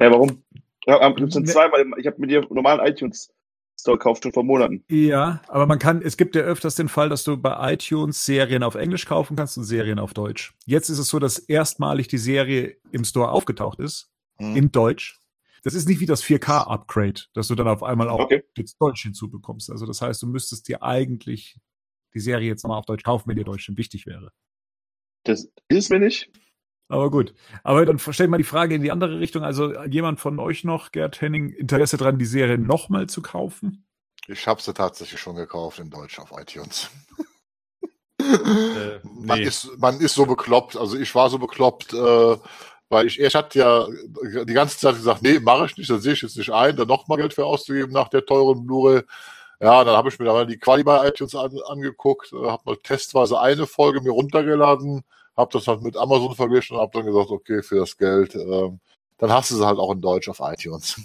Ja, warum? Ja, dann Ne- zweimal. Ich habe mir die normalen iTunes Store gekauft schon vor Monaten. Ja, aber man kann, es gibt ja öfters den Fall, dass du bei iTunes Serien auf Englisch kaufen kannst und Serien auf Deutsch. Jetzt ist es so, dass erstmalig die Serie im Store aufgetaucht ist, Hm. in Deutsch. Das ist nicht wie das 4K-Upgrade, dass du dann auf einmal auch Okay. jetzt Deutsch hinzubekommst. Also das heißt, du müsstest dir eigentlich die Serie jetzt nochmal auf Deutsch kaufen, wenn dir Deutsch schon wichtig wäre. Das ist es mir nicht. Aber gut. Aber dann stell mal die Frage in die andere Richtung. Also jemand von euch noch, Gerd Henning, Interesse dran, die Serie nochmal zu kaufen? Ich habe sie tatsächlich schon gekauft in Deutsch auf iTunes. Äh, Man, nee. ist, man ist so bekloppt, also ich war so bekloppt, äh, weil ich, ich hatte ja die ganze Zeit gesagt, nee, mache ich nicht, das sehe ich jetzt nicht ein, da nochmal Geld für auszugeben nach der teuren Blu-ray. Ja, dann habe ich mir da mal die Quali bei iTunes an, angeguckt, äh, habe mal testweise eine Folge mir runtergeladen, habe das halt mit Amazon verglichen und habe dann gesagt, okay, für das Geld, ähm, dann hast du sie halt auch in Deutsch auf iTunes.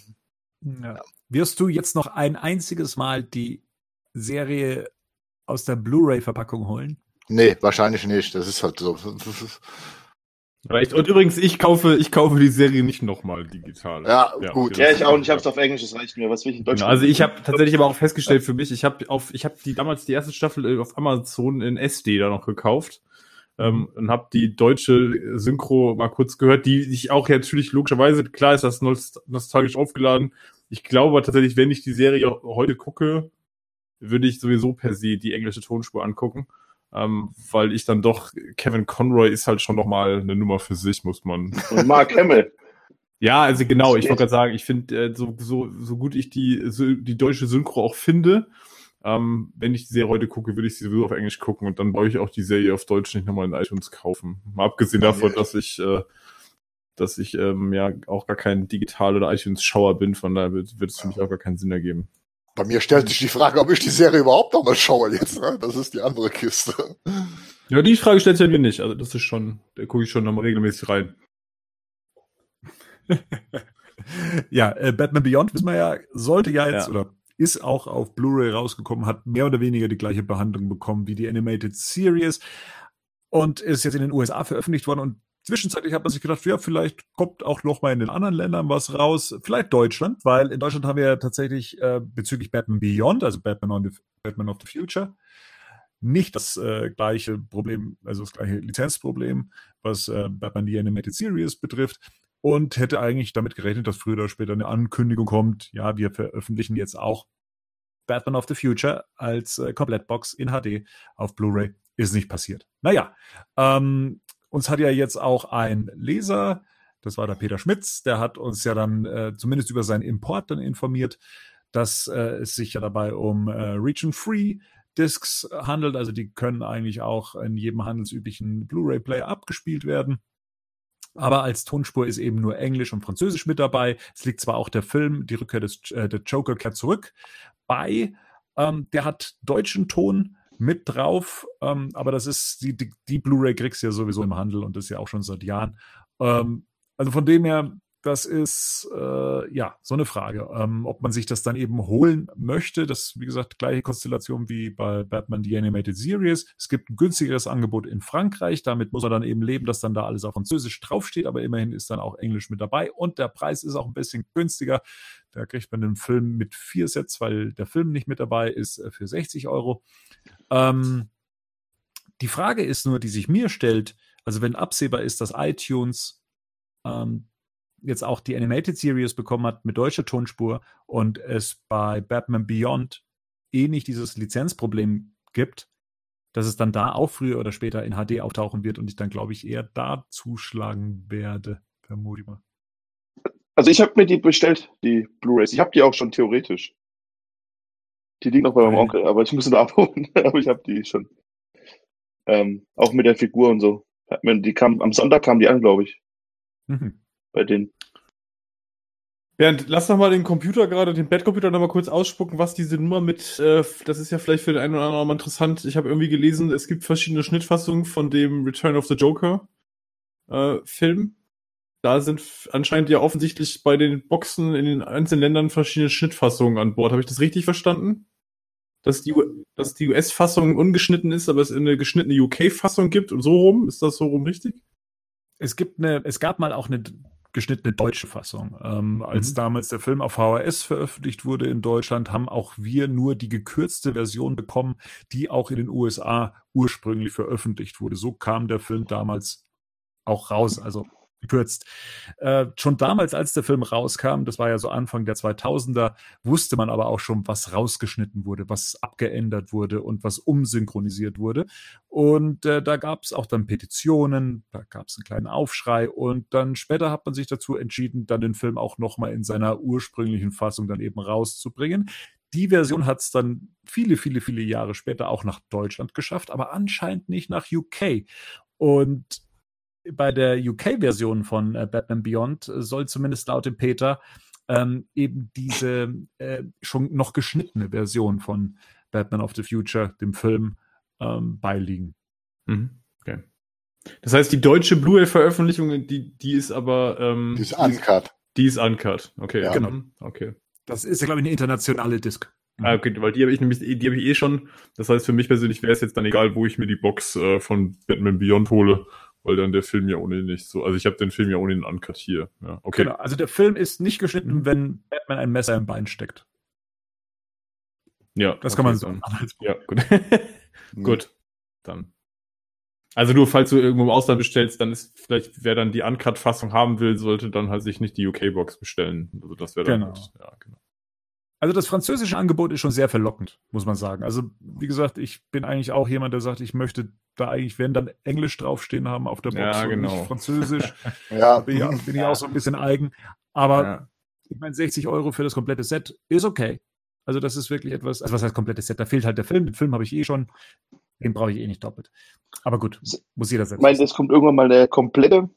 Ja. Wirst du jetzt noch ein einziges Mal die Serie aus der Blu-ray-Verpackung holen? Nee, wahrscheinlich nicht, das ist halt so. Reicht. Und übrigens, ich kaufe, ich kaufe die Serie nicht nochmal digital. Ja, gut. Ja, ich auch nicht. Ich habe es auf Englisch. Das reicht mir. Was will ich in Deutsch? Genau, also ich habe tatsächlich aber auch festgestellt für mich, ich habe auf, ich habe die damals die erste Staffel äh, auf Amazon in SD da noch gekauft ähm, und habe die deutsche Synchro mal kurz gehört, die ich auch ja natürlich logischerweise klar ist das nost- nostalgisch aufgeladen. Ich glaube tatsächlich, wenn ich die Serie heute gucke, würde ich sowieso per se die englische Tonspur angucken, ähm, weil ich dann doch Kevin Conroy ist halt schon noch mal eine Nummer für sich, muss man Und Mark Hamill. ja, also genau, ich wollte gerade sagen, ich finde, äh, so, so, so gut ich die, so, die deutsche Synchro auch finde, ähm, wenn ich die Serie heute gucke, würde ich sie sowieso auf Englisch gucken und dann brauche ich auch die Serie auf Deutsch nicht nochmal in iTunes kaufen. Mal abgesehen davon, dass ich, äh, dass ich ähm, ja auch gar kein Digital- oder iTunes-Schauer bin, von daher wird, wird es für mich auch gar keinen Sinn ergeben. Bei mir stellt sich die Frage, ob ich die Serie überhaupt noch mal schaue jetzt. Ne? Das ist die andere Kiste. Ja, die Frage stellt sich mir nicht. Also das ist schon, da gucke ich schon nochmal regelmäßig rein. Ja, äh, Batman Beyond, wissen wir ja, sollte ja jetzt Ja. oder ist auch auf Blu-ray rausgekommen, hat mehr oder weniger die gleiche Behandlung bekommen wie die Animated Series und ist jetzt in den USA veröffentlicht worden. Und zwischenzeitlich hat man sich gedacht, ja, vielleicht kommt auch noch mal in den anderen Ländern was raus, vielleicht Deutschland, weil in Deutschland haben wir ja tatsächlich äh, bezüglich Batman Beyond, also Batman, on the, Batman of the Future, nicht das äh, gleiche Problem, also das gleiche Lizenzproblem, was äh, Batman die Animated Series betrifft und hätte eigentlich damit gerechnet, dass früher oder später eine Ankündigung kommt, ja, wir veröffentlichen jetzt auch Batman of the Future als äh, Komplettbox in HD auf Blu-ray. Ist nicht passiert. Naja, ähm, uns hat ja jetzt auch ein Leser, das war der Peter Schmitz, der hat uns ja dann äh, zumindest über seinen Import dann informiert, dass äh, es sich ja dabei um äh, Region-Free Discs handelt. Also die können eigentlich auch in jedem handelsüblichen Blu-ray-Player abgespielt werden. Aber als Tonspur ist eben nur Englisch und Französisch mit dabei. Es liegt zwar auch der Film, die Rückkehr des äh, der Joker kehrt zurück, bei. Ähm, der hat deutschen Ton mit drauf, ähm, aber das ist, die, die, die Blu-ray kriegst du ja sowieso im Handel und das ist ja auch schon seit Jahren. Ähm, also von dem her, das ist äh, ja so eine Frage, ähm, ob man sich das dann eben holen möchte. Das wie gesagt gleiche Konstellation wie bei Batman The Animated Series. Es gibt ein günstigeres Angebot in Frankreich. Damit muss er dann eben leben, dass dann da alles auf Französisch draufsteht, aber immerhin ist dann auch Englisch mit dabei und der Preis ist auch ein bisschen günstiger. Da kriegt man den Film mit vier Sets, weil der Film nicht mit dabei ist, äh, für 60 Euro. Ähm, die Frage ist nur, die sich mir stellt, also wenn absehbar ist, dass iTunes ähm, jetzt auch die Animated Series bekommen hat mit deutscher Tonspur und es bei Batman Beyond eh nicht dieses Lizenzproblem gibt, dass es dann da auch früher oder später in HD auftauchen wird und ich dann, glaube ich, eher da zuschlagen werde, vermute ich mal. Also ich habe mir die bestellt, die Blu-rays. Ich habe die auch schon theoretisch. Die liegen noch bei meinem Onkel, aber ich muss sie noch abholen. aber ich habe die schon. Ähm, auch mit der Figur und so. Die kam, am Sonntag kamen die an, glaube ich. Mhm bei denen. Bernd, lass doch mal den Computer gerade, den Bettcomputer noch mal kurz ausspucken, was diese Nummer mit, äh, das ist ja vielleicht für den einen oder anderen mal interessant. Ich habe irgendwie gelesen, es gibt verschiedene Schnittfassungen von dem Return of the Joker äh, Film. Da sind anscheinend ja offensichtlich bei den Boxen in den einzelnen Ländern verschiedene Schnittfassungen an Bord. Habe ich das richtig verstanden? Dass die, dass die US-Fassung ungeschnitten ist, aber es eine geschnittene UK-Fassung gibt und so rum? Ist das so rum richtig? Es gibt eine, es gab mal auch eine geschnittene deutsche Fassung. Ähm, als mhm. damals der Film auf VHS veröffentlicht wurde in Deutschland, haben auch wir nur die gekürzte Version bekommen, die auch in den USA ursprünglich veröffentlicht wurde. So kam der Film damals auch raus. Also gekürzt. Äh, schon damals, als der Film rauskam, das war ja so Anfang der 2000er, wusste man aber auch schon, was rausgeschnitten wurde, was abgeändert wurde und was umsynchronisiert wurde. Und äh, da gab es auch dann Petitionen, da gab es einen kleinen Aufschrei und dann später hat man sich dazu entschieden, dann den Film auch nochmal in seiner ursprünglichen Fassung dann eben rauszubringen. Die Version hat es dann viele, viele, viele Jahre später auch nach Deutschland geschafft, aber anscheinend nicht nach UK. Und bei der UK-Version von äh, Batman Beyond äh, soll zumindest laut dem Peter ähm, eben diese äh, schon noch geschnittene Version von Batman of the Future, dem Film, ähm, beiliegen. Mhm. Okay. Das heißt, die deutsche Blu-ray-Veröffentlichung, die, die ist aber. Ähm, die ist uncut. Die ist uncut. Okay, ja. genau. Okay. Das ist ja, glaube ich, eine internationale Disc. Ah, okay, weil die habe ich nämlich, die habe ich eh schon. Das heißt, für mich persönlich wäre es jetzt dann egal, wo ich mir die Box äh, von Batman Beyond hole weil dann der Film ja ohnehin nicht so. Also ich habe den Film ja ohnehin uncut hier. Ja, okay. Genau, also der Film ist nicht geschnitten, mhm. wenn Batman ein Messer im Bein steckt. Ja. Das okay, kann man so. Ja, gut. gut. Dann. Also du, falls du irgendwo im Ausland bestellst, dann ist vielleicht, wer dann die Uncut-Fassung haben will, sollte dann halt sich nicht die UK-Box bestellen. Also das wäre dann genau. Gut. Ja, genau. Also das französische Angebot ist schon sehr verlockend, muss man sagen. Also wie gesagt, ich bin eigentlich auch jemand, der sagt, ich möchte da eigentlich, wenn dann Englisch draufstehen haben auf der Box ja, genau. und nicht Französisch. ja. bin, ich, bin ich auch so ein bisschen eigen. Aber ja. ich meine, 60 Euro für das komplette Set ist okay. Also das ist wirklich etwas, also was heißt komplettes Set? Da fehlt halt der Film. Den Film habe ich eh schon. Den brauche ich eh nicht doppelt. Aber gut, muss jeder selbst. Ich meine, es kommt irgendwann mal eine komplette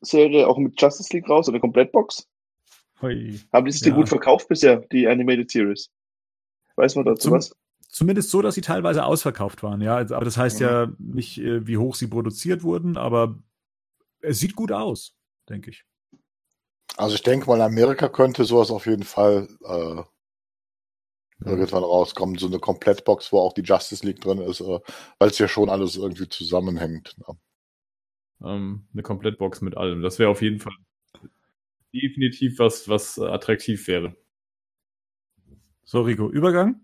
Serie auch mit Justice League raus, eine Komplettbox. Hui. Haben die sich ja. gut verkauft bisher, die Animated Series? Weiß man dazu Zum, was? Zumindest so, dass sie teilweise ausverkauft waren, ja. Also, aber das heißt mhm. ja nicht, äh, wie hoch sie produziert wurden, aber es sieht gut aus, denke ich. Also ich denke mal, Amerika könnte sowas auf jeden Fall äh, irgendwann rauskommen. So eine Komplettbox, wo auch die Justice League drin ist, äh, weil es ja schon alles irgendwie zusammenhängt. Ne? Ähm, eine Komplettbox mit allem. Das wäre auf jeden Fall definitiv was, was attraktiv wäre. So, Rico, Übergang?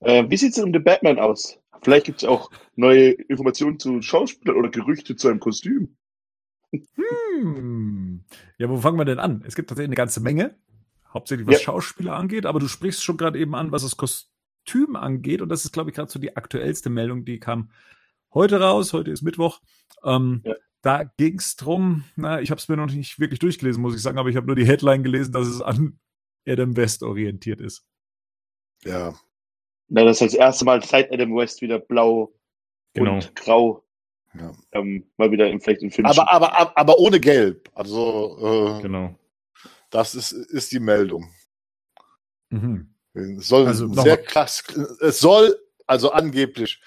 Äh, wie sieht es denn um den Batman aus? Vielleicht gibt es auch neue Informationen zu Schauspielern oder Gerüchte zu einem Kostüm. Hm. Ja, wo fangen wir denn an? Es gibt tatsächlich eine ganze Menge, hauptsächlich was ja. Schauspieler angeht, aber du sprichst schon gerade eben an, was das Kostüm angeht. Und das ist, glaube ich, gerade so die aktuellste Meldung, die kam heute raus. Heute ist Mittwoch. Ähm, ja. Da ging es drum, na, ich habe es mir noch nicht wirklich durchgelesen, muss ich sagen, aber ich habe nur die Headline gelesen, dass es an Adam West orientiert ist. Ja. Na, das ist das erste Mal seit Adam West wieder blau genau. und grau Ja. Ähm, mal wieder im, vielleicht im Film. Aber, aber, aber, aber ohne Gelb. Also, äh, Genau. das ist, ist die Meldung. Mhm. Es soll Also, sehr mal. klass, es soll, also angeblich,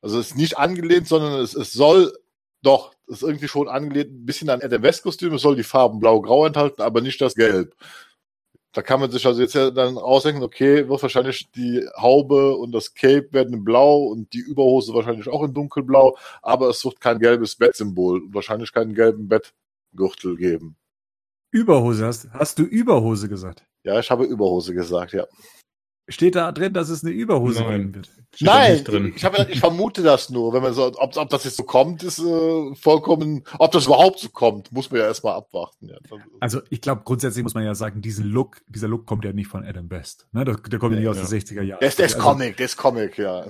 also es ist nicht angelehnt, sondern es, es soll doch, ist irgendwie schon angelehnt, ein bisschen an Adam West Kostüm, es soll die Farben blau-grau enthalten, aber nicht das Gelb. Da kann man sich also jetzt ja dann ausdenken, okay, wird wahrscheinlich die Haube und das Cape werden in blau und die Überhose wahrscheinlich auch in dunkelblau, aber es wird kein gelbes Bettsymbol und wahrscheinlich keinen gelben Bettgürtel geben. Überhose hast, hast du Überhose gesagt? Ja, ich habe Überhose gesagt, ja. Steht da drin, dass es eine Überhose Nein. geben wird? Steht Nein, nicht drin. ich, habe, ich vermute das nur. Wenn man so, ob, ob das jetzt so kommt, ist äh, vollkommen, ob das überhaupt so kommt, muss man ja erstmal abwarten. Ja. Also ich glaube, grundsätzlich muss man ja sagen, diesen Look, dieser Look kommt ja nicht von Adam Best. Ne? Der, der kommt ja nicht aus Ja. den 60er Jahren. Der ist, der ist Also, Comic, der ist Comic, ja.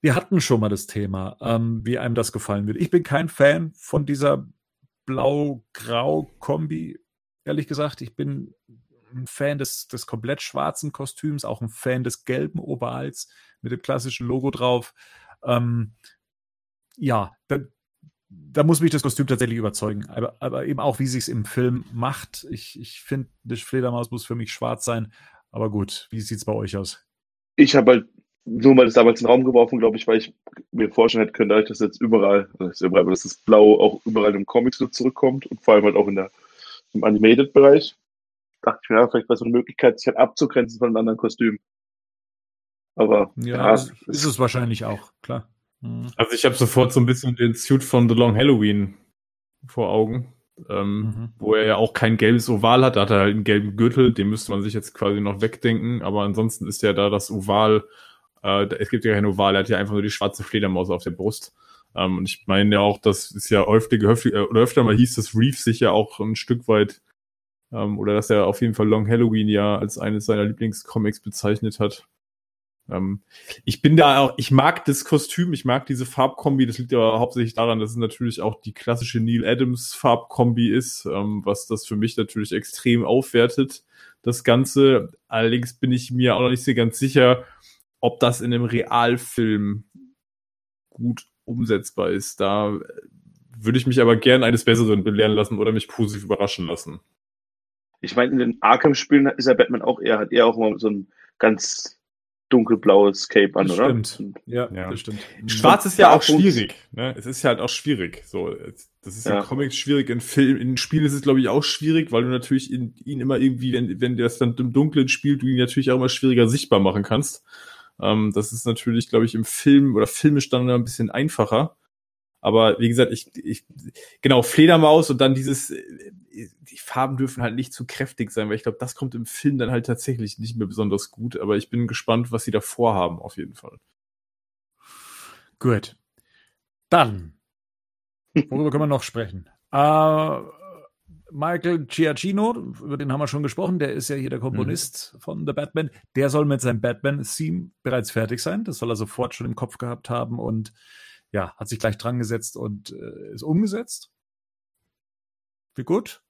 Wir hatten schon mal das Thema, ähm, wie einem das gefallen wird. Ich bin kein Fan von dieser Blau-Grau-Kombi, ehrlich gesagt. Ich bin ein Fan des, des komplett schwarzen Kostüms, auch ein Fan des gelben Overalls mit dem klassischen Logo drauf. Ähm, ja, da, da muss mich das Kostüm tatsächlich überzeugen. Aber, aber eben auch, wie sich es im Film macht. Ich, ich finde, die Fledermaus muss für mich schwarz sein. Aber gut, wie sieht's bei euch aus? ich habe halt nur mal das damals in den Raum geworfen, glaube ich, weil ich mir vorstellen hätte können, dass jetzt überall, also das überall, dass das Blau auch überall im Comics so zurückkommt und vor allem halt auch in der, im Animated-Bereich, dachte ich mir, ja, vielleicht war so eine Möglichkeit, sich halt abzugrenzen von einem anderen Kostüm. Aber Ja, ja, ist, ist es wahrscheinlich auch, klar. Mhm. Also ich habe sofort so ein bisschen den Suit von The Long Halloween vor Augen, ähm, Mhm. wo er ja auch kein gelbes Oval hat, da hat er halt einen gelben Gürtel, den müsste man sich jetzt quasi noch wegdenken, aber ansonsten ist ja da das Oval, äh, es gibt ja kein Oval, er hat ja einfach nur die schwarze Fledermaus auf der Brust. Ähm, und ich meine ja auch, das ist ja öfter, öfter, äh, oder öfter mal hieß, dass Reeve sich ja auch ein Stück weit, ähm, oder dass er auf jeden Fall Long Halloween ja als eines seiner Lieblingscomics bezeichnet hat. Ähm, ich bin da auch, ich mag das Kostüm, ich mag diese Farbkombi. Das liegt aber hauptsächlich daran, dass es natürlich auch die klassische Neil Adams Farbkombi ist, ähm, was das für mich natürlich extrem aufwertet, das Ganze. Allerdings bin ich mir auch noch nicht so ganz sicher, ob das in einem Realfilm gut umsetzbar ist. Da äh, würde ich mich aber gern eines Besseren belehren lassen oder mich positiv überraschen lassen. Ich meine, in den Arkham-Spielen ist ja Batman auch eher, hat er auch immer so ein ganz dunkelblaues Cape an, Das oder? stimmt. Ja, Ja. das stimmt. Schwarz ist ja auch schwierig. Ne? Es ist ja halt auch schwierig. So, das ist Ja. in Comics schwierig, in Film, in Spielen ist es glaube ich auch schwierig, weil du natürlich in, ihn immer irgendwie, wenn, wenn der das dann im Dunkeln spielt, du ihn natürlich auch immer schwieriger sichtbar machen kannst. Ähm, das ist natürlich, glaube ich, im Film oder filmisch dann ein bisschen einfacher. Aber wie gesagt, ich, ich genau Fledermaus und dann dieses, äh, die Farben dürfen halt nicht zu kräftig sein, weil ich glaube, das kommt im Film dann halt tatsächlich nicht mehr besonders gut. Aber ich bin gespannt, was sie da vorhaben, auf jeden Fall. Gut. Dann, worüber können wir noch sprechen? Äh, Michael Giacchino, über den haben wir schon gesprochen, der ist ja hier der Komponist von The Batman. Der soll mit seinem Batman-Theme bereits fertig sein. Das soll er sofort schon im Kopf gehabt haben und ja, hat sich gleich dran gesetzt und äh, ist umgesetzt. Wie gut?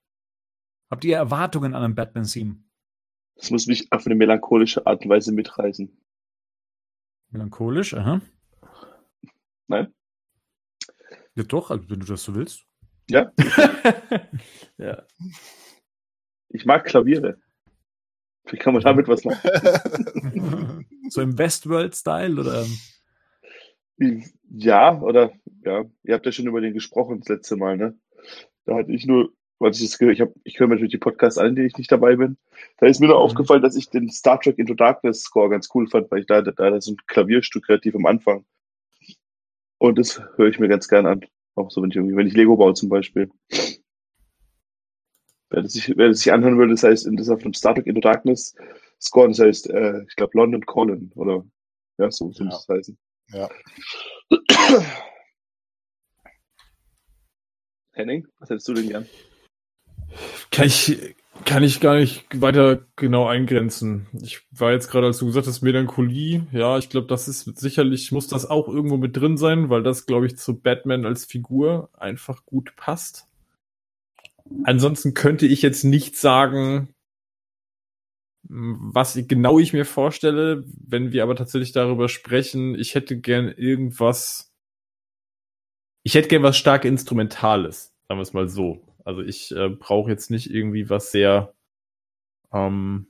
Habt ihr Erwartungen an ein Batman-Theme? Das muss mich auf eine melancholische Art und Weise mitreißen. Melancholisch, aha. Nein? Ja, doch, also wenn du das so willst. Ja, ja. ich mag Klaviere. Wie kann man damit was machen? so im Westworld-Style oder? Ja, oder ja, ihr habt ja schon über den gesprochen das letzte Mal, ne? Da hatte ich nur, weil ich das gehört, ich habe, ich höre mir natürlich die Podcasts an, in denen ich nicht dabei bin. Da ist mir nur Mhm. aufgefallen, dass ich den Star Trek Into Darkness Score ganz cool fand, weil ich da, da, da ist ein Klavierstück relativ am Anfang. Und das höre ich mir ganz gern an. Auch so, wenn ich irgendwie, wenn ich Lego baue zum Beispiel. Wer das sich, wer das sich anhören würde, das heißt, das ist auf dem Star Trek Into Darkness Score, das heißt, äh, ich glaube London Calling oder ja, so, so Ja. muss es heißen. Ja. Henning, was hättest du denn gern? Kann ich, kann ich gar nicht weiter genau eingrenzen. Ich war jetzt gerade, als du gesagt hast, Melancholie. Ja, ich glaube, das ist sicherlich, muss das auch irgendwo mit drin sein, weil das, glaube ich, zu Batman als Figur einfach gut passt. Ansonsten könnte ich jetzt nicht sagen, was genau ich mir vorstelle. Wenn wir aber tatsächlich darüber sprechen, ich hätte gern irgendwas, ich hätte gern was stark Instrumentales, sagen wir es mal so. Also ich äh, brauche jetzt nicht irgendwie was sehr, ähm,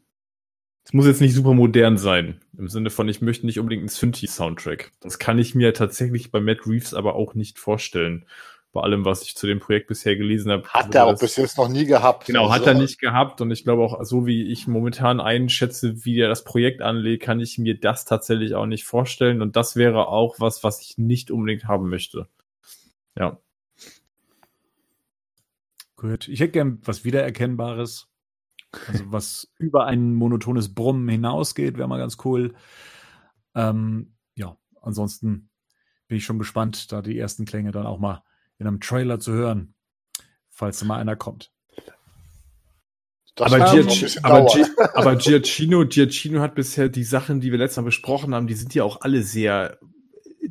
es muss jetzt nicht super modern sein. Im Sinne von, ich möchte nicht unbedingt einen Synthi-Soundtrack. Das kann ich mir tatsächlich bei Matt Reeves aber auch nicht vorstellen. Bei allem, was ich zu dem Projekt bisher gelesen habe. Hat er auch bis jetzt noch nie gehabt. Genau, hat er nicht gehabt. Und ich glaube auch, so wie ich momentan einschätze, wie er das Projekt anlegt, kann ich mir das tatsächlich auch nicht vorstellen. Und das wäre auch was, was ich nicht unbedingt haben möchte. Ja. Gut. Ich hätte gern was Wiedererkennbares. Also was über ein monotones Brummen hinausgeht, wäre mal ganz cool. Ähm, ja, ansonsten bin ich schon gespannt, da die ersten Klänge dann auch mal in einem Trailer zu hören, falls mal einer kommt. Das aber, Giac aber, Gi aber Giacchino, Giacchino hat bisher die Sachen, die wir letztes Mal besprochen haben, die sind ja auch alle sehr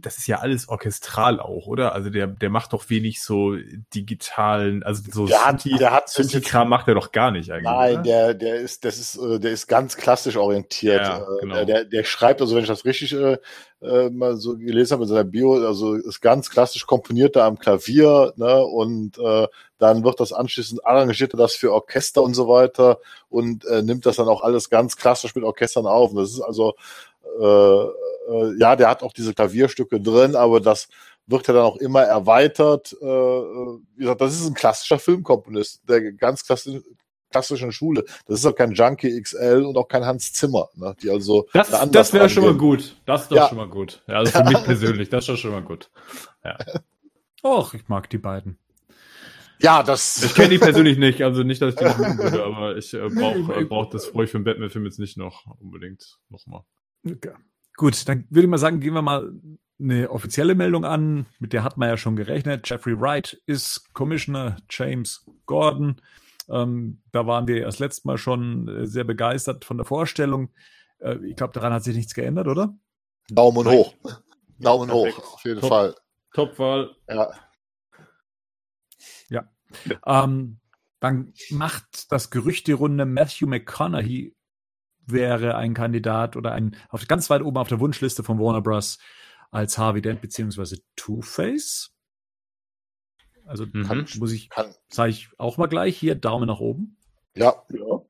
das ist ja alles orchestral auch, oder? Also der, der macht doch wenig so digitalen, also so der hat, der hat Kram macht er doch gar nicht eigentlich. Nein, oder? der, der ist, das ist, äh, der ist ganz klassisch orientiert. Ja, äh, genau. der, der schreibt, also wenn ich das richtig äh, äh, mal so gelesen habe in seiner Bio, also ist ganz klassisch komponiert da am Klavier, ne, und äh, dann wird das anschließend arrangiert er das für Orchester und so weiter und äh, nimmt das dann auch alles ganz klassisch mit Orchestern auf. Und das ist also äh, äh, ja, der hat auch diese Klavierstücke drin, aber das wird ja dann auch immer erweitert. Äh, äh, wie gesagt, das ist ein klassischer Filmkomponist, der ganz klassisch, klassischen Schule. Das ist auch kein Junkie XL und auch kein Hans Zimmer, ne, die also das, da das wäre schon mal gut. Das ist doch ja. schon mal gut. Ja, also für mich persönlich, das ist doch schon mal gut. Ja. Och, ich mag die beiden. Ja, das. Ich kenne die persönlich nicht, also nicht, dass ich die mögen würde, aber ich äh, brauche äh, brauch das brauche ich für einen Batman-Film jetzt nicht noch unbedingt nochmal. Okay. Gut, dann würde ich mal sagen, gehen wir mal eine offizielle Meldung an. Mit der hat man ja schon gerechnet. Jeffrey Wright ist Commissioner James Gordon. Ähm, da waren wir erst letztes Mal schon äh, sehr begeistert von der Vorstellung. Äh, ich glaube, daran hat sich nichts geändert, oder? Daumen hoch. Daumen hoch, auf jeden Top, Fall. Top-Wahl. Ja. Ja. Ähm, dann macht das Gerücht die Runde Matthew McConaughey wäre ein Kandidat oder ein auf, ganz weit oben auf der Wunschliste von Warner Bros. als Harvey Dent beziehungsweise Two-Face. Also mhm. kann, muss ich, sage ich auch mal gleich hier Daumen nach oben. Ja, ja.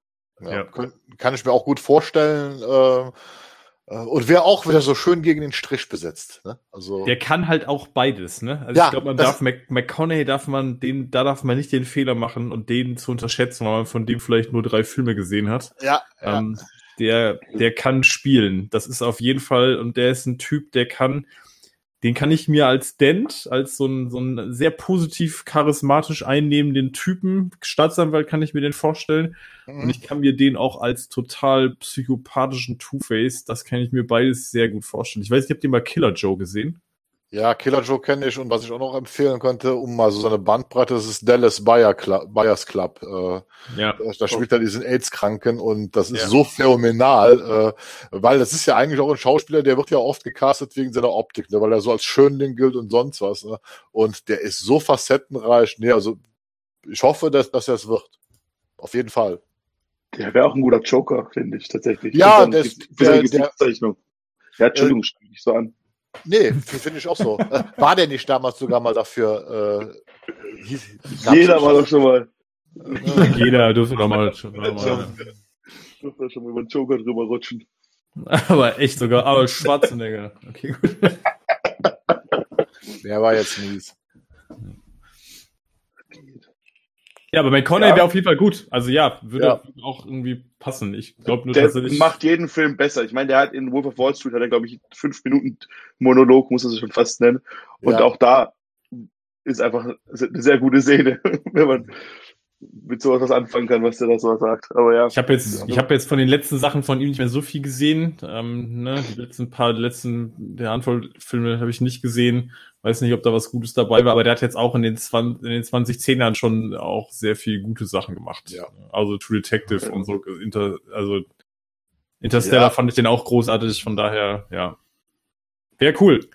ja. ja. Kann, kann, ich mir auch gut vorstellen. Äh, äh, und wäre auch wieder so schön gegen den Strich besetzt. Ne? Also der kann halt auch beides. Ne? Also ja, ich glaube, man darf Mac McConaughey darf man den, da darf man nicht den Fehler machen und den zu unterschätzen, weil man von dem vielleicht nur drei Filme gesehen hat. Ja. Ähm, ja der, der kann spielen. Das ist auf jeden Fall, und der ist ein Typ, der kann, den kann ich mir als Dent, als so ein, so ein sehr positiv charismatisch einnehmenden Typen, Staatsanwalt kann ich mir den vorstellen. Mhm. Und ich kann mir den auch als total psychopathischen Two-Face, das kann ich mir beides sehr gut vorstellen. Ich weiß nicht, habt ihr mal Killer Joe gesehen? Ja, Killer Joe kenne ich und was ich auch noch empfehlen könnte, um mal so seine Bandbreite, das ist Dallas Buyer Club, Buyers Club. Äh, ja. Da spielt er diesen AIDS-Kranken und das ist ja. so phänomenal, äh, weil das ist ja eigentlich auch ein Schauspieler, der wird ja oft gecastet wegen seiner Optik, ne, weil er so als Schönling gilt und sonst was. Ne? Und der ist so facettenreich. Nee, also ich hoffe, dass, dass er es wird. Auf jeden Fall. Der wäre auch ein guter Joker, finde ich tatsächlich. Ja, das, der, der, der, ja, Entschuldigung, äh, ich so an. Nee, finde ich auch so. War der nicht damals sogar mal dafür? Äh, hieß, Jeder war doch schon mal. Jeder durfte doch mal. Schon mal durfte schon mal über den Joker drüber rutschen. Aber echt sogar, aber Schwarzenegger. Okay, gut. Der war jetzt mies. Ja, aber McConaughey ja. wäre auf jeden Fall gut. Also ja, würde ja. auch irgendwie passen. Ich glaube nur, der dass er nicht macht jeden Film besser. Ich meine, der hat in Wolf of Wall Street hat er glaube ich fünf Minuten Monolog, muss er sich schon fast nennen. Und ja. auch da ist einfach eine sehr gute Szene, wenn man mit sowas was anfangen kann, was der da so sagt. Aber ja. Ich habe jetzt, ich habe jetzt von den letzten Sachen von ihm nicht mehr so viel gesehen. Ähm, ne? Die letzten paar, die letzten, der Handvoll Filme habe ich nicht gesehen. Weiß nicht, ob da was Gutes dabei war, aber der hat jetzt auch in den, 20, in den 2010ern schon auch sehr viel gute Sachen gemacht. Ja. Also True Detective ja. und so. Inter, also Interstellar ja. fand ich den auch großartig, von daher, ja. Wäre cool.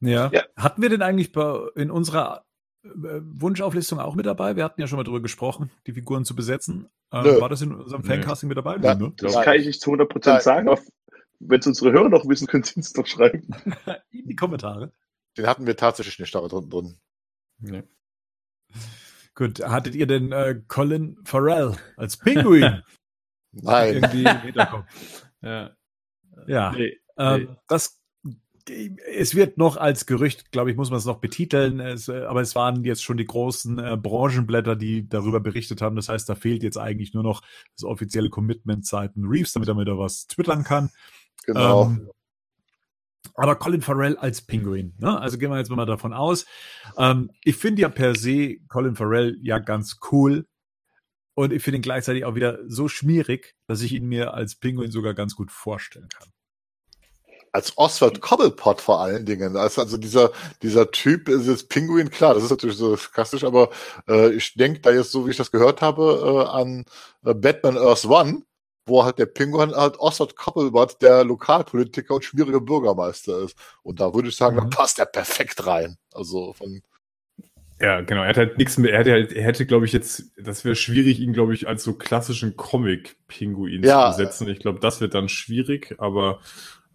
Ja. ja. Hatten wir denn eigentlich bei, in unserer Wunschauflistung auch mit dabei? Wir hatten ja schon mal darüber gesprochen, die Figuren zu besetzen. Ähm, war das in unserem Fancasting mit dabei? Ja, ne? Das kann ich nicht zu 100% sagen. Wenn es unsere Hörer noch wissen, können sie es doch schreiben. in die Kommentare. Den hatten wir tatsächlich nicht da drin. drin. Nee. Gut, hattet ihr denn äh, Colin Farrell als Pinguin Nein. irgendwie im Hinterkopf? Ja. Ja, Nee, ähm, nee. das es wird noch als Gerücht, glaube ich, muss man es noch betiteln, es, äh, aber es waren jetzt schon die großen äh, Branchenblätter, die darüber berichtet haben. Das heißt, da fehlt jetzt eigentlich nur noch das offizielle Commitment seiten Reeves, damit er wieder was twittern kann. Genau. Ähm, aber Colin Farrell als Pinguin, ne? Also gehen wir jetzt mal davon aus. Ähm, ich finde ja per se Colin Farrell ja ganz cool. Und ich finde ihn gleichzeitig auch wieder so schmierig, dass ich ihn mir als Pinguin sogar ganz gut vorstellen kann. Als Oswald Cobblepot vor allen Dingen. Also, also dieser, dieser Typ ist jetzt Pinguin, klar, das ist natürlich so klassisch, aber äh, ich denke da jetzt, so wie ich das gehört habe, äh, an äh, Batman Earth One, wo halt der Pinguin halt Oswald Cobblepot der Lokalpolitiker und schwierige Bürgermeister ist. Und da würde ich sagen, da Mhm. passt er perfekt rein. Also von Ja, genau. Er hat halt nichts mehr. Er hätte, halt, er hätte, glaube ich, jetzt, das wäre schwierig, ihn, glaube ich, als so klassischen Comic-Pinguin Ja. zu besetzen. Ich glaube, das wird dann schwierig, aber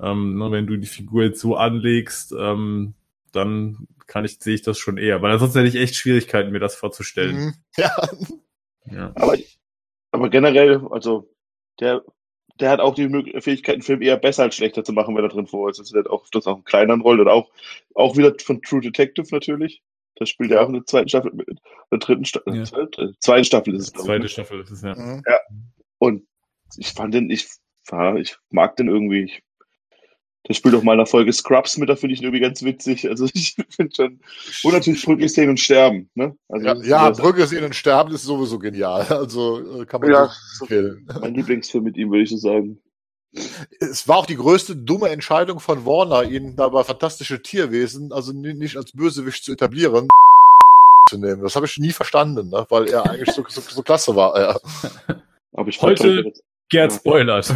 ähm, ne, wenn du die Figur jetzt so anlegst, ähm, dann kann ich, sehe ich das schon eher. Weil ansonsten hätte ich echt Schwierigkeiten, mir das vorzustellen. Mhm. Ja, Ja. Aber, aber generell, also, der, der hat auch die Fähigkeit, einen Film eher besser als schlechter zu machen, wenn er drin vor ist. Das wird auch, das auch in kleineren Rollen und auch, auch wieder von True Detective natürlich. Das spielt ja auch in der zweiten Staffel mit. In der dritten Staffel, Ja. zweite, zweiten Staffel ist es, glaube. Zweite ne? Staffel, ist ja. Mhm. Und ich fand den, ich, ja, ich mag den irgendwie. Ich, der spielt auch mal in der Folge Scrubs mit, da finde ich ihn irgendwie ganz witzig. Also ich finde schon. Und natürlich Brücke sehen und sterben, ne? Also ja, ja Brücke sehen und sterben ist sowieso genial. Also äh, kann man Ja. so empfehlen. mein Lieblingsfilm mit ihm, würde ich so sagen. Es war auch die größte dumme Entscheidung von Warner, ihn da bei Fantastische Tierwesen, also ni- nicht als Bösewicht zu etablieren, zu nehmen. Das habe ich nie verstanden, ne? weil er eigentlich so, so, so klasse war. Ja. Aber ich Heute- Gerd spoilert.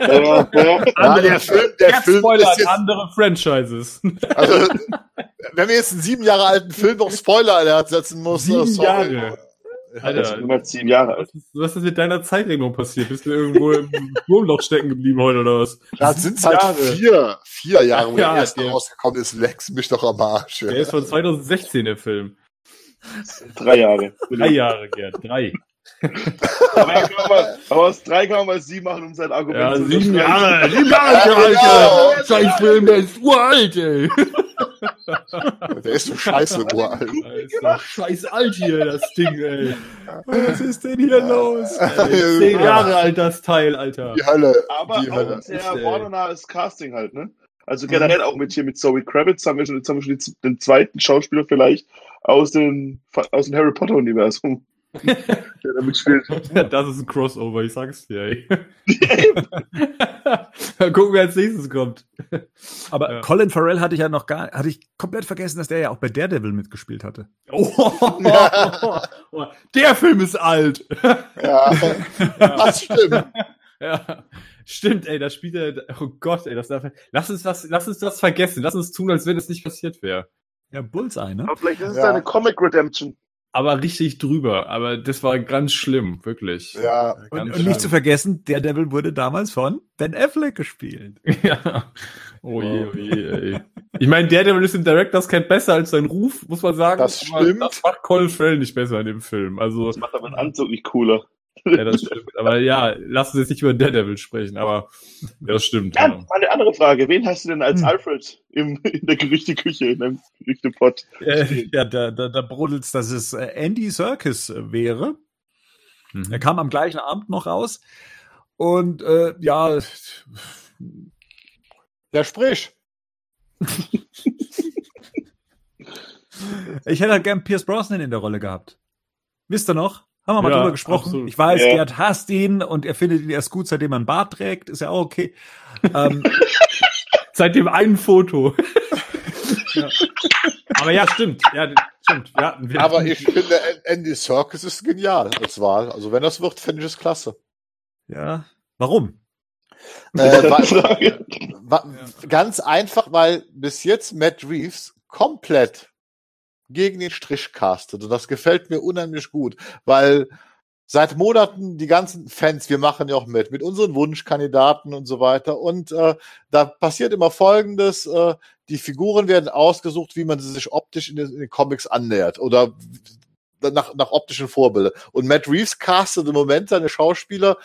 Ja, der Film, der Film spoilert ist jetzt, andere Franchises. also, wenn wir jetzt einen sieben Jahre alten Film noch Spoiler-Alert setzen muss, Sieben sorry. Jahre. Das Alter, ist immer zehn Jahre alt. was ist, mit deiner Zeitregelung passiert? Bist du irgendwo im Wurmloch stecken geblieben heute oder was? Da sind es halt Jahre. vier, vier Jahre, wo Ja, der erste rausgekommen ist. Lex mich doch am Arsch. Der ist von 2016, der Film. Drei Jahre. Drei Jahre, Gerd. Drei. Aber, aus drei kann man mal sieben machen, um sein Argument Ja, zu sieben. Jahre. Sieben Jahre, Ja, Alter. Scheiß Film, der ist uralt, ey. Der ist so scheiße uralt. Das ist doch scheiß alt hier, das Ding, ey. Was ist denn hier los? Zehn Jahre alt, das Teil, Alter. Die Hölle. Aber die auch Hölle. ein sehr. Warner-nahes Casting halt, ne? Also generell auch mit hier mit Zoe Kravitz haben wir schon, jetzt haben wir schon die, den zweiten Schauspieler vielleicht aus dem, aus dem Harry Potter-Universum. der damit spielt. Das ist ein Crossover, ich sag's dir, ey. Mal gucken, wer als nächstes kommt. Aber Ja. Colin Farrell hatte ich ja noch gar, hatte ich komplett vergessen, dass der ja auch bei Daredevil mitgespielt hatte. Oh, der Film ist alt. Ja, das stimmt. Ja, stimmt, ey, das spielt er. Oh Gott, ey, das darf. Lass uns das, lass uns das vergessen. Lass uns tun, als wenn es nicht passiert wäre. Ja, Bullseye, ne? Aber vielleicht ist es Ja. eine Comic Redemption. Aber richtig drüber. Aber das war ganz schlimm, wirklich. Ja. Und, Ganz und nicht zu vergessen, Daredevil wurde damals von Ben Affleck gespielt. Ja. Oh je, oh je, ey. Ich meine, der, der ist im Director's Cut besser als sein Ruf, muss man sagen. Das Aber stimmt. Das macht Colin Farrell nicht besser in dem Film. Also, Das macht aber den Anzug nicht cooler. Ja, das stimmt. Aber ja, lass uns jetzt nicht über Daredevil sprechen, aber ja, das stimmt. Ja, Ja. mal eine andere Frage. Wen hast du denn als Hm. Alfred im, in der Gerüchteküche, in dem Gerüchtepot? Äh, ja, da, da, da brodelt's, dass es äh, Andy Serkis äh, wäre. Mhm. Er kam am gleichen Abend noch raus. Und äh, ja, Ja, sprich. ich hätte halt gern Pierce Brosnan in der Rolle gehabt. Wisst ihr noch? Haben wir mal Ja, drüber gesprochen. absolut. Ich weiß, Ja. Gerd hasst ihn und er findet ihn erst gut, seitdem er einen Bart trägt. Ist ja auch okay. ähm, Seit dem einen Foto. ja. Aber ja, stimmt. Ja, stimmt. Wir hatten, wir Aber hatten- ich finde, Andy Serkis ist genial als Wahl. Also wenn das wird, finde ich es klasse. ja. Warum? Äh, wa- Ganz einfach, weil bis jetzt Matt Reeves komplett gegen den Strich castet. Und das gefällt mir unheimlich gut, weil seit Monaten die ganzen Fans, wir machen ja auch mit, mit unseren Wunschkandidaten und so weiter. Und äh, da passiert immer Folgendes, äh, die Figuren werden ausgesucht, wie man sie sich optisch in den, in den Comics annähert oder nach, nach optischen Vorbildern. Und Matt Reeves castet im Moment seine Schauspieler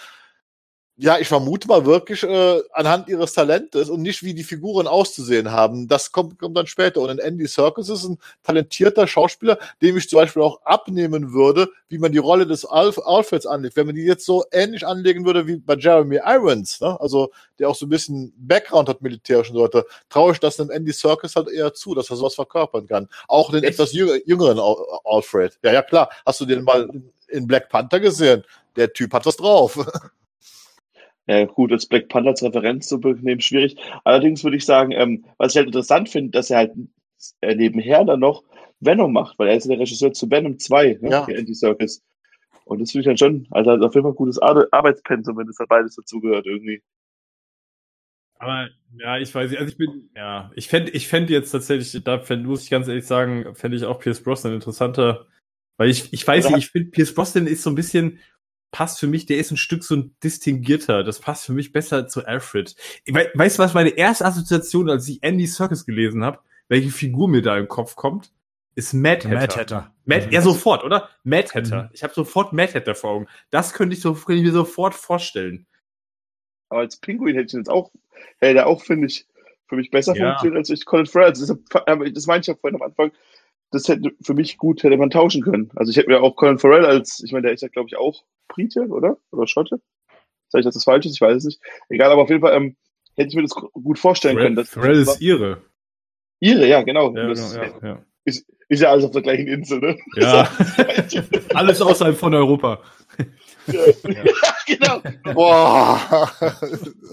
ja, ich vermute mal wirklich äh, anhand ihres Talentes und nicht wie die Figuren auszusehen haben. Das kommt, kommt dann später. Und Andy Serkis ist ein talentierter Schauspieler, dem ich zum Beispiel auch abnehmen würde, wie man die Rolle des Alf Alfreds anlegt. Wenn man die jetzt so ähnlich anlegen würde wie bei Jeremy Irons, ne? also der auch so ein bisschen Background hat militärisch und so weiter, traue ich das dem Andy Serkis halt eher zu, dass er sowas verkörpern kann. Auch den etwas jüngeren Alfred. Ja, ja, klar. Hast du den mal in Black Panther gesehen? Der Typ hat was drauf. Ja, gut, als Black Panther als Referenz zu nehmen, schwierig. Allerdings würde ich sagen, ähm, was ich halt interessant finde, dass er halt äh, nebenher dann noch Venom macht, weil er ist ja der Regisseur zu Venom 2, ne, ja. Andy Circus. Und das finde ich dann schon, also auf jeden Fall ein gutes Ar Arbeitspensum, wenn das halt beides dazugehört irgendwie. Aber ja, ich weiß nicht, also ich bin, ja, ich fände ich fänd jetzt tatsächlich, da fänd, muss ich ganz ehrlich sagen, fände ich auch Pierce Brosnan interessanter, weil ich, ich weiß nicht, ich finde Pierce Brosnan ist so ein bisschen, passt für mich, der ist ein Stück so ein distinguierter. Das passt für mich besser zu Alfred. We weißt du, was meine erste Assoziation, als ich Andy Circus gelesen habe, welche Figur mir da im Kopf kommt? Ist Mad Hatter. Mad Hatter. Mad, mhm. Ja, sofort, oder? Mad Hatter. Mhm. Ich habe sofort Mad Hatter vor Augen. Das könnte ich, so, könnte ich mir sofort vorstellen. Aber als Pinguin hätte ich jetzt auch, hätte der auch, finde ich, für mich besser ja. funktioniert als ich Colin Farrell. Also das, das meinte ich ja vorhin am Anfang das hätte für mich gut hätte man tauschen können. Also ich hätte mir auch Colin Farrell als, ich meine, der ist ja, glaube ich, auch Brite, oder? Oder Schotte? Sag ich, dass das falsch ist? Ich weiß es nicht. Egal, aber auf jeden Fall ähm, hätte ich mir das gut vorstellen Farrell, können. Dass Farrell ist ihre. Ihre, ja, genau. Ja, das genau ja, ja. Ist, ist ja alles auf der gleichen Insel, ne? Ja. alles außerhalb von Europa. ja, genau. Boah.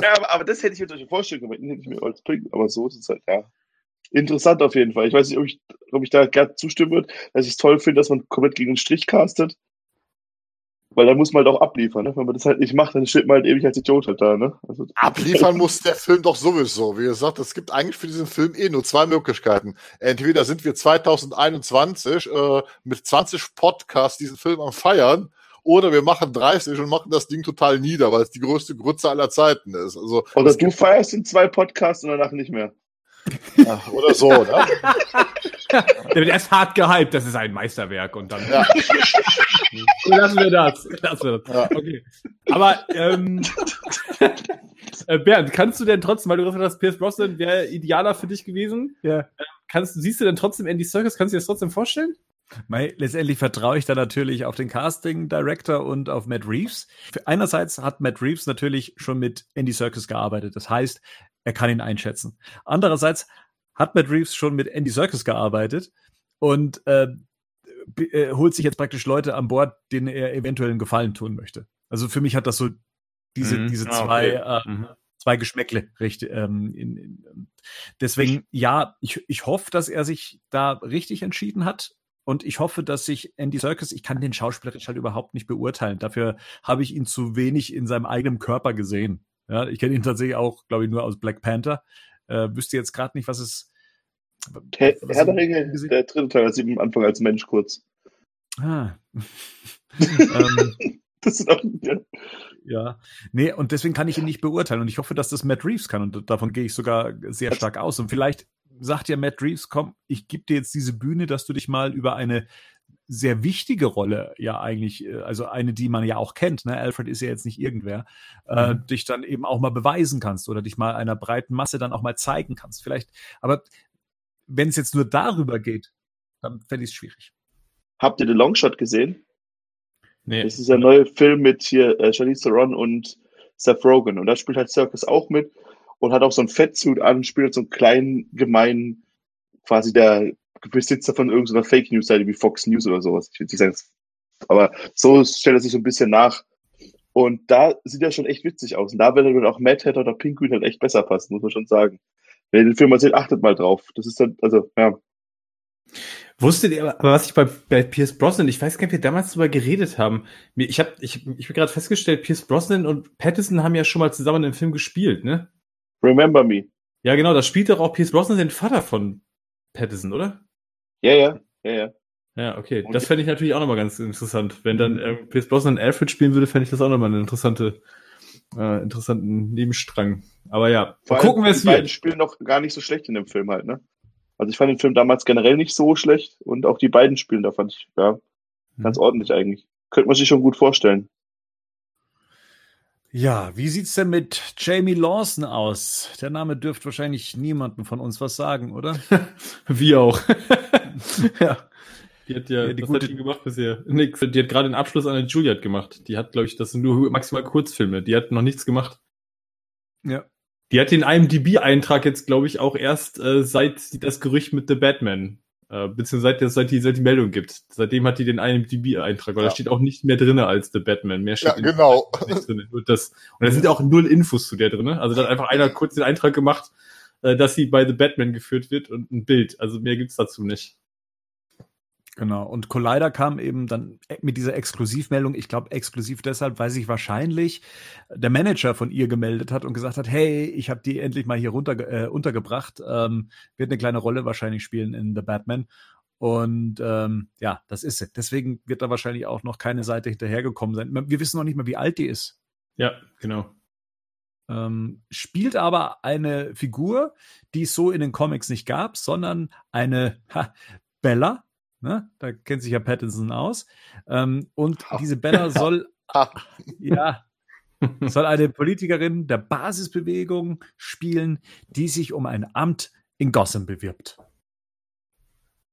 ja, aber, aber das hätte ich mir durchaus vorstellen können. Hätte ich mir als bringen. Aber so ist es halt, ja interessant auf jeden Fall. Ich weiß nicht, ob ich, ob ich da gerade zustimmen würde, dass ich es toll finde, dass man komplett gegen den Strich castet. Weil da muss man halt auch abliefern, ne? Wenn man das halt nicht macht, dann steht man halt ewig als Idiot halt da, ne? Also, abliefern muss der Film doch sowieso. Wie gesagt, es gibt eigentlich für diesen Film eh nur zwei Möglichkeiten. Entweder sind wir 2021 äh, mit 20 Podcasts diesen Film am Feiern oder wir machen 30 und machen das Ding total nieder, weil es die größte Grütze aller Zeiten ist. Also, oder du feierst in zwei Podcasts und danach nicht mehr. Oder so, ne? Der wird erst hart gehypt, das ist ein Meisterwerk und dann. Ja. Lassen wir das. Lassen wir das. Ja. Okay. Aber ähm, äh, Bernd, kannst du denn trotzdem, weil du gesagt hast, Pierce Brosnan wäre idealer für dich gewesen? Ja. Äh, kannst, siehst du denn trotzdem Andy Circus? Kannst du dir das trotzdem vorstellen? Mei, letztendlich vertraue ich da natürlich auf den Casting Director und auf Matt Reeves. Einerseits hat Matt Reeves natürlich schon mit Andy Circus gearbeitet. Das heißt, er kann ihn einschätzen. Andererseits hat Matt Reeves schon mit Andy Serkis gearbeitet und äh, äh, holt sich jetzt praktisch Leute an Bord, denen er eventuell einen Gefallen tun möchte. Also für mich hat das so diese, mhm. diese ah, zwei, okay. äh, mhm. zwei Geschmäckle. Richtig, ähm, in, in, deswegen, ja, ich, ich hoffe, dass er sich da richtig entschieden hat. Und ich hoffe, dass sich Andy Serkis, ich kann den schauspielerisch halt überhaupt nicht beurteilen. Dafür habe ich ihn zu wenig in seinem eigenen Körper gesehen. Ja, ich kenne ihn tatsächlich auch, glaube ich, nur aus Black Panther. Äh, wüsste jetzt gerade nicht, was es. Herr, Herr der Ringe, der dritte Teil, als am Anfang als Mensch kurz. Ah. ähm, das ist auch, ja. ja. Nee, und deswegen kann ich ihn nicht beurteilen. Und ich hoffe, dass das Matt Reeves kann. Und davon gehe ich sogar sehr stark aus. Und vielleicht sagt ja Matt Reeves, komm, ich gebe dir jetzt diese Bühne, dass du dich mal über eine sehr wichtige Rolle ja eigentlich, äh, also eine, die man ja auch kennt, ne? Alfred ist ja jetzt nicht irgendwer, äh, mhm. dich dann eben auch mal beweisen kannst oder dich mal einer breiten Masse dann auch mal zeigen kannst. Vielleicht, aber wenn es jetzt nur darüber geht, dann fände ich es schwierig. Habt ihr den Longshot gesehen? Nee. Das ist ein neuer Film mit hier äh, Charlize Theron und Seth Rogen und da spielt halt Circus auch mit und hat auch so ein Fettsuit an, spielt so einen kleinen, gemeinen, quasi der Besitzer von irgendeiner Fake News Seite wie Fox News oder sowas. Ich will nicht sagen, aber so stellt er sich so ein bisschen nach. Und da sieht er schon echt witzig aus. Und da würde auch Mad Hatter oder Pinguin halt echt besser passen, muss man schon sagen. Wenn ihr den Film mal seht, achtet mal drauf. Das ist dann, also, ja. Wusstet ihr, aber was ich bei, bei Pierce Brosnan, ich weiß gar nicht, wie wir damals darüber geredet haben. Ich habe ich, ich hab gerade festgestellt, Pierce Brosnan und Patterson haben ja schon mal zusammen im Film gespielt, ne? Remember Me. Ja, genau, da spielt doch auch Pierce Brosnan den Vater von Patterson, oder? Ja, ja, ja, ja. Ja, okay. Das fände ich natürlich auch nochmal ganz interessant. Wenn dann äh, Pierce Brosnan Alfred spielen würde, fände ich das auch nochmal eine interessante, äh, interessanten Nebenstrang. Aber ja, Vor gucken wir es die beiden spielen noch gar nicht so schlecht in dem Film halt, ne? Also ich fand den Film damals generell nicht so schlecht und auch die beiden spielen, da fand ich, ja, ganz Mhm. ordentlich eigentlich. Könnte man sich schon gut vorstellen. Ja, wie sieht's denn mit Jamie Lawson aus? Der Name dürfte wahrscheinlich niemandem von uns was sagen, oder? Wir auch. ja. Die hat ja, Ja, die was gute- hat die gemacht bisher? Nix. Die hat gerade den Abschluss an der Juliet gemacht. Die hat, glaube ich, das sind nur maximal Kurzfilme. Die hat noch nichts gemacht. Ja. Die hat den IMDb-Eintrag jetzt, glaube ich, auch erst äh, seit das Gerücht mit The Batman, äh, beziehungsweise seit, seit, die, seit die Meldung gibt. Seitdem hat die den IMDb-Eintrag, weil Ja. da steht auch nicht mehr drinne als The Batman. Mehr steht Ja, genau. nicht drin. Nur das. Und da sind auch null Infos zu der drin. Also da hat einfach einer kurz den Eintrag gemacht, äh, dass sie bei The Batman geführt wird und ein Bild. Also mehr gibt's dazu nicht. Genau. Und Collider kam eben dann mit dieser Exklusivmeldung. Ich glaube, exklusiv deshalb, weil sich wahrscheinlich der Manager von ihr gemeldet hat und gesagt hat, hey, ich habe die endlich mal hier runter, äh, untergebracht. Ähm, wird eine kleine Rolle wahrscheinlich spielen in The Batman. Und ähm, ja, das ist sie. Deswegen wird da wahrscheinlich auch noch keine Seite hinterhergekommen sein. Wir wissen noch nicht mal, wie alt die ist. Ja, genau. Ähm, spielt aber eine Figur, die es so in den Comics nicht gab, sondern eine ha, Bella. Ne? Da kennt sich ja Pattinson aus. Ähm, und diese Bella soll, Ha. ja, soll eine Politikerin der Basisbewegung spielen, die sich um ein Amt in Gotham bewirbt.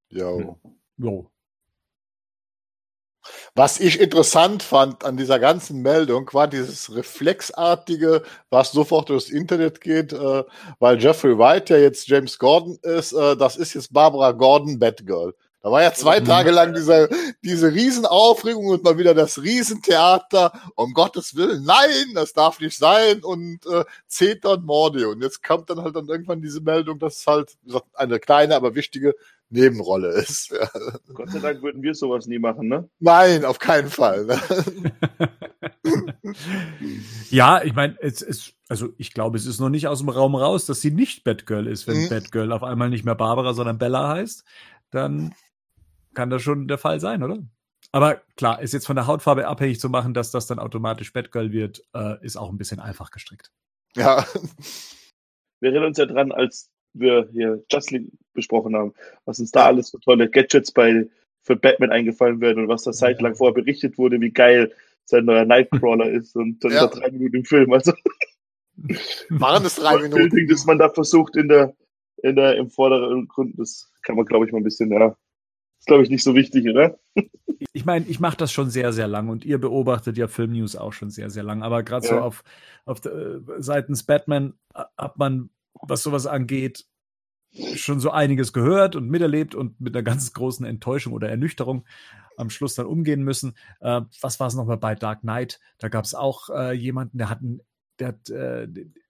Jo. Jo. Was ich interessant fand an dieser ganzen Meldung, war dieses reflexartige, was sofort durchs Internet geht, äh, weil Jeffrey Wright ja jetzt James Gordon ist, äh, das ist jetzt Barbara Gordon Batgirl. Da war ja zwei Mhm. Tage lang diese, diese Riesenaufregung und mal wieder das Riesentheater. Um Gottes Willen, nein, das darf nicht sein und äh, Zeter und Morde. Und jetzt kommt dann halt dann irgendwann diese Meldung, dass es halt eine kleine, aber wichtige Nebenrolle ist. Ja. Gott sei Dank würden wir sowas nie machen, ne? Nein, auf keinen Fall. Ne? Ja, ich meine, es ist, also ich glaube, es ist noch nicht aus dem Raum raus, dass sie nicht Batgirl ist. Wenn Mhm. Batgirl auf einmal nicht mehr Barbara, sondern Bella heißt, dann kann das schon der Fall sein, oder? Aber klar, ist jetzt von der Hautfarbe abhängig zu machen, dass das dann automatisch Batgirl wird, äh, ist auch ein bisschen einfach gestrickt. Ja. Wir erinnern uns ja dran, als wir hier Just League besprochen haben, was uns da alles für tolle Gadgets bei für Batman eingefallen werden und was da zeitlang vorher berichtet wurde, wie geil sein neuer Nightcrawler ist und dann Ja. über drei Minuten im Film. Also Waren es drei Minuten? das man da versucht in der, in der, im vorderen Grund, das kann man, glaube ich, mal ein bisschen, ja, ist, glaube ich, nicht so wichtig, oder? Ich meine, ich mache das schon sehr, sehr lang und ihr beobachtet ja Filmnews auch schon sehr, sehr lang. Aber gerade so Ja. auf, auf äh, seitens Batman äh, hat man, was sowas angeht, schon so einiges gehört und miterlebt und mit einer ganz großen Enttäuschung oder Ernüchterung am Schluss dann umgehen müssen. Äh, was war es nochmal bei Dark Knight? Da gab es auch äh, jemanden, der hat ein, der hat äh,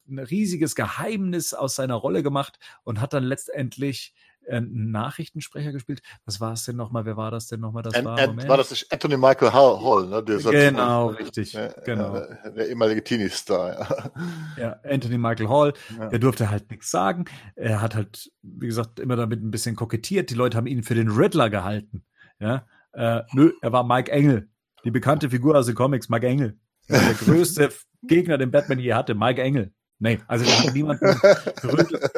ein riesiges Geheimnis aus seiner Rolle gemacht und hat dann letztendlich äh, einen Nachrichtensprecher gespielt. Was war es denn nochmal? Wer war das denn nochmal? Das An, war, an, war das nicht Anthony Michael Hall, ne? Genau, richtig. Ja, genau. Der, der ehemalige Teenie-Star, ja. Ja, Anthony Michael Hall, Ja. der durfte halt nichts sagen. Er hat halt, wie gesagt, immer damit ein bisschen kokettiert. Die Leute haben ihn für den Riddler gehalten. Ja, äh, nö, er war Mike Engel, die bekannte Figur aus den Comics, Mike Engel. Ja, der größte Gegner, den Batman je hatte, Mike Engel. Nee, also da hat niemanden gerüttelt.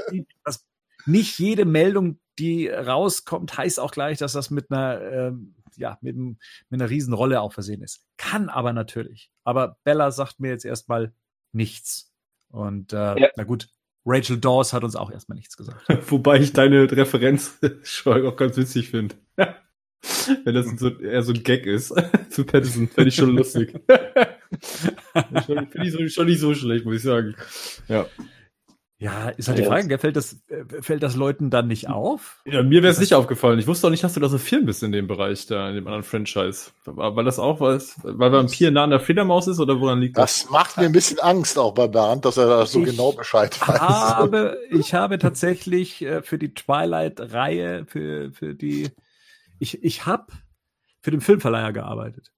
Das, nicht jede Meldung, die rauskommt, heißt auch gleich, dass das mit einer, ähm, ja, mit, einem- mit einer Riesenrolle auch versehen ist. Kann aber natürlich. Aber Bella sagt mir jetzt erstmal nichts. Und äh, Ja. na gut, Rachel Dawes hat uns auch erstmal nichts gesagt. Wobei ich deine Referenz schon auch ganz witzig finde. Wenn das so, eher so ein Gag ist zu Patterson, fände ich schon lustig. Finde ich so, schon nicht so schlecht, muss ich sagen. Ja. Ja, ist halt die Frage, gell, fällt das, äh, fällt das Leuten dann nicht auf? ja mir wäre es nicht aufgefallen. Ich wusste auch nicht, dass du da so firm bist in dem Bereich, da, in dem anderen Franchise. War- Weil das auch was, weil Vampir nah an der Fledermaus ist oder woran liegt das? Das macht mir ein bisschen Angst auch bei Bernd, dass er da so Ich genau Bescheid weiß. habe, ich habe tatsächlich äh, für die Twilight-Reihe, für, für die, ich, ich habe für den Filmverleiher gearbeitet.